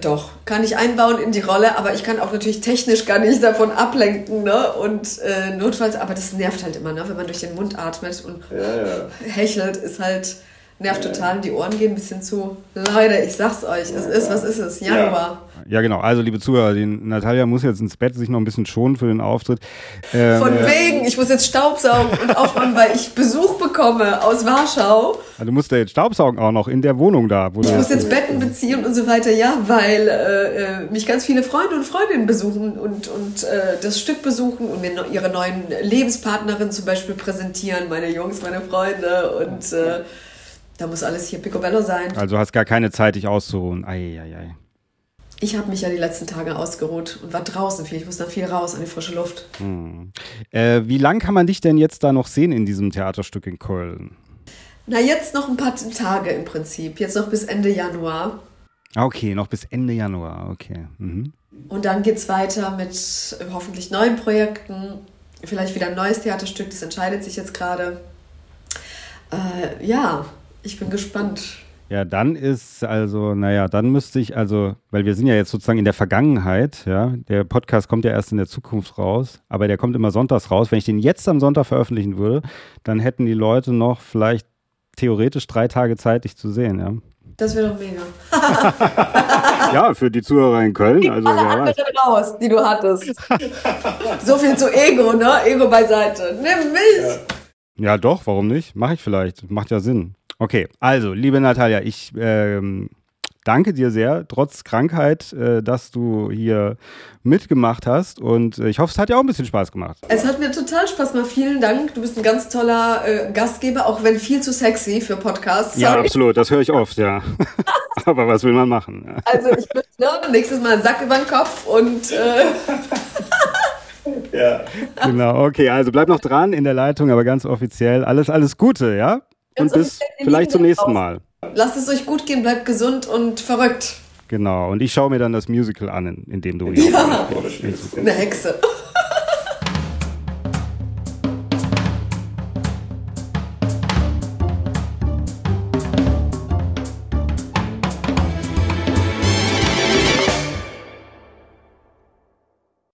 Doch, kann ich einbauen in die Rolle, aber ich kann auch natürlich technisch gar nicht davon ablenken, ne? Und äh, notfalls, aber das nervt halt immer, ne? Wenn man durch den Mund atmet und ja, ja. hechelt, ist halt nervt total. Die Ohren gehen ein bisschen zu. Leute, ich sag's euch, es ist, was ist es? Januar. Ja, genau. Also, liebe Zuhörer, die Natalia muss jetzt ins Bett sich noch ein bisschen schonen für den Auftritt. Ähm, Von wegen, ich muss jetzt Staubsaugen und aufräumen, weil ich Besuch bekomme aus Warschau. Also, du musst ja jetzt Staubsaugen auch noch in der Wohnung da. Wo ich muss jetzt Betten beziehen und so weiter, ja, weil äh, äh, mich ganz viele Freunde und Freundinnen besuchen und, und äh, das Stück besuchen und mir ihre neuen Lebenspartnerin zum Beispiel präsentieren, meine Jungs, meine Freunde und äh, da muss alles hier picobello sein. Also hast gar keine Zeit, dich auszuruhen. Ei, ei, ei. Ich habe mich ja die letzten Tage ausgeruht und war draußen viel. Ich muss dann viel raus an die frische Luft. Hm. Äh, wie lang kann man dich denn jetzt da noch sehen in diesem Theaterstück in Köln? Na, jetzt noch ein paar Tage im Prinzip. Jetzt noch bis Ende Januar. Okay, noch bis Ende Januar, okay. Mhm. Und dann geht es weiter mit hoffentlich neuen Projekten. Vielleicht wieder ein neues Theaterstück, das entscheidet sich jetzt gerade. Äh, ja, ich bin gespannt. Ja, dann ist also, naja, dann müsste ich also, weil wir sind ja jetzt sozusagen in der Vergangenheit, ja, der Podcast kommt ja erst in der Zukunft raus, aber der kommt immer sonntags raus. Wenn ich den jetzt am Sonntag veröffentlichen würde, dann hätten die Leute noch vielleicht theoretisch drei Tage Zeit, dich zu sehen, ja. Das wäre doch mega. ja, für die Zuhörer in Köln. Die also, alle anderen raus, die du hattest. so viel zu Ego, ne? Ego beiseite. Nimm mich! Ja, ja doch, warum nicht? Mache ich vielleicht. Macht ja Sinn. Okay, also, liebe Natalia, ich ähm, danke dir sehr, trotz Krankheit, äh, dass du hier mitgemacht hast. Und äh, ich hoffe, es hat dir auch ein bisschen Spaß gemacht. Es hat mir total Spaß gemacht. Vielen Dank. Du bist ein ganz toller äh, Gastgeber, auch wenn viel zu sexy für Podcasts. Ja, absolut. Das höre ich oft, ja. Aber was will man machen? Also, ich bin ne, nächstes Mal Sack über den Kopf und. Ja. Genau, okay, also bleib noch dran in der Leitung, aber ganz offiziell. Alles, alles Gute, ja? und bis vielleicht zum nächsten Mal. Lasst es euch gut gehen, bleibt gesund und verrückt. Genau, und ich schaue mir dann das Musical an, in, in dem du ja. Eine Hexe.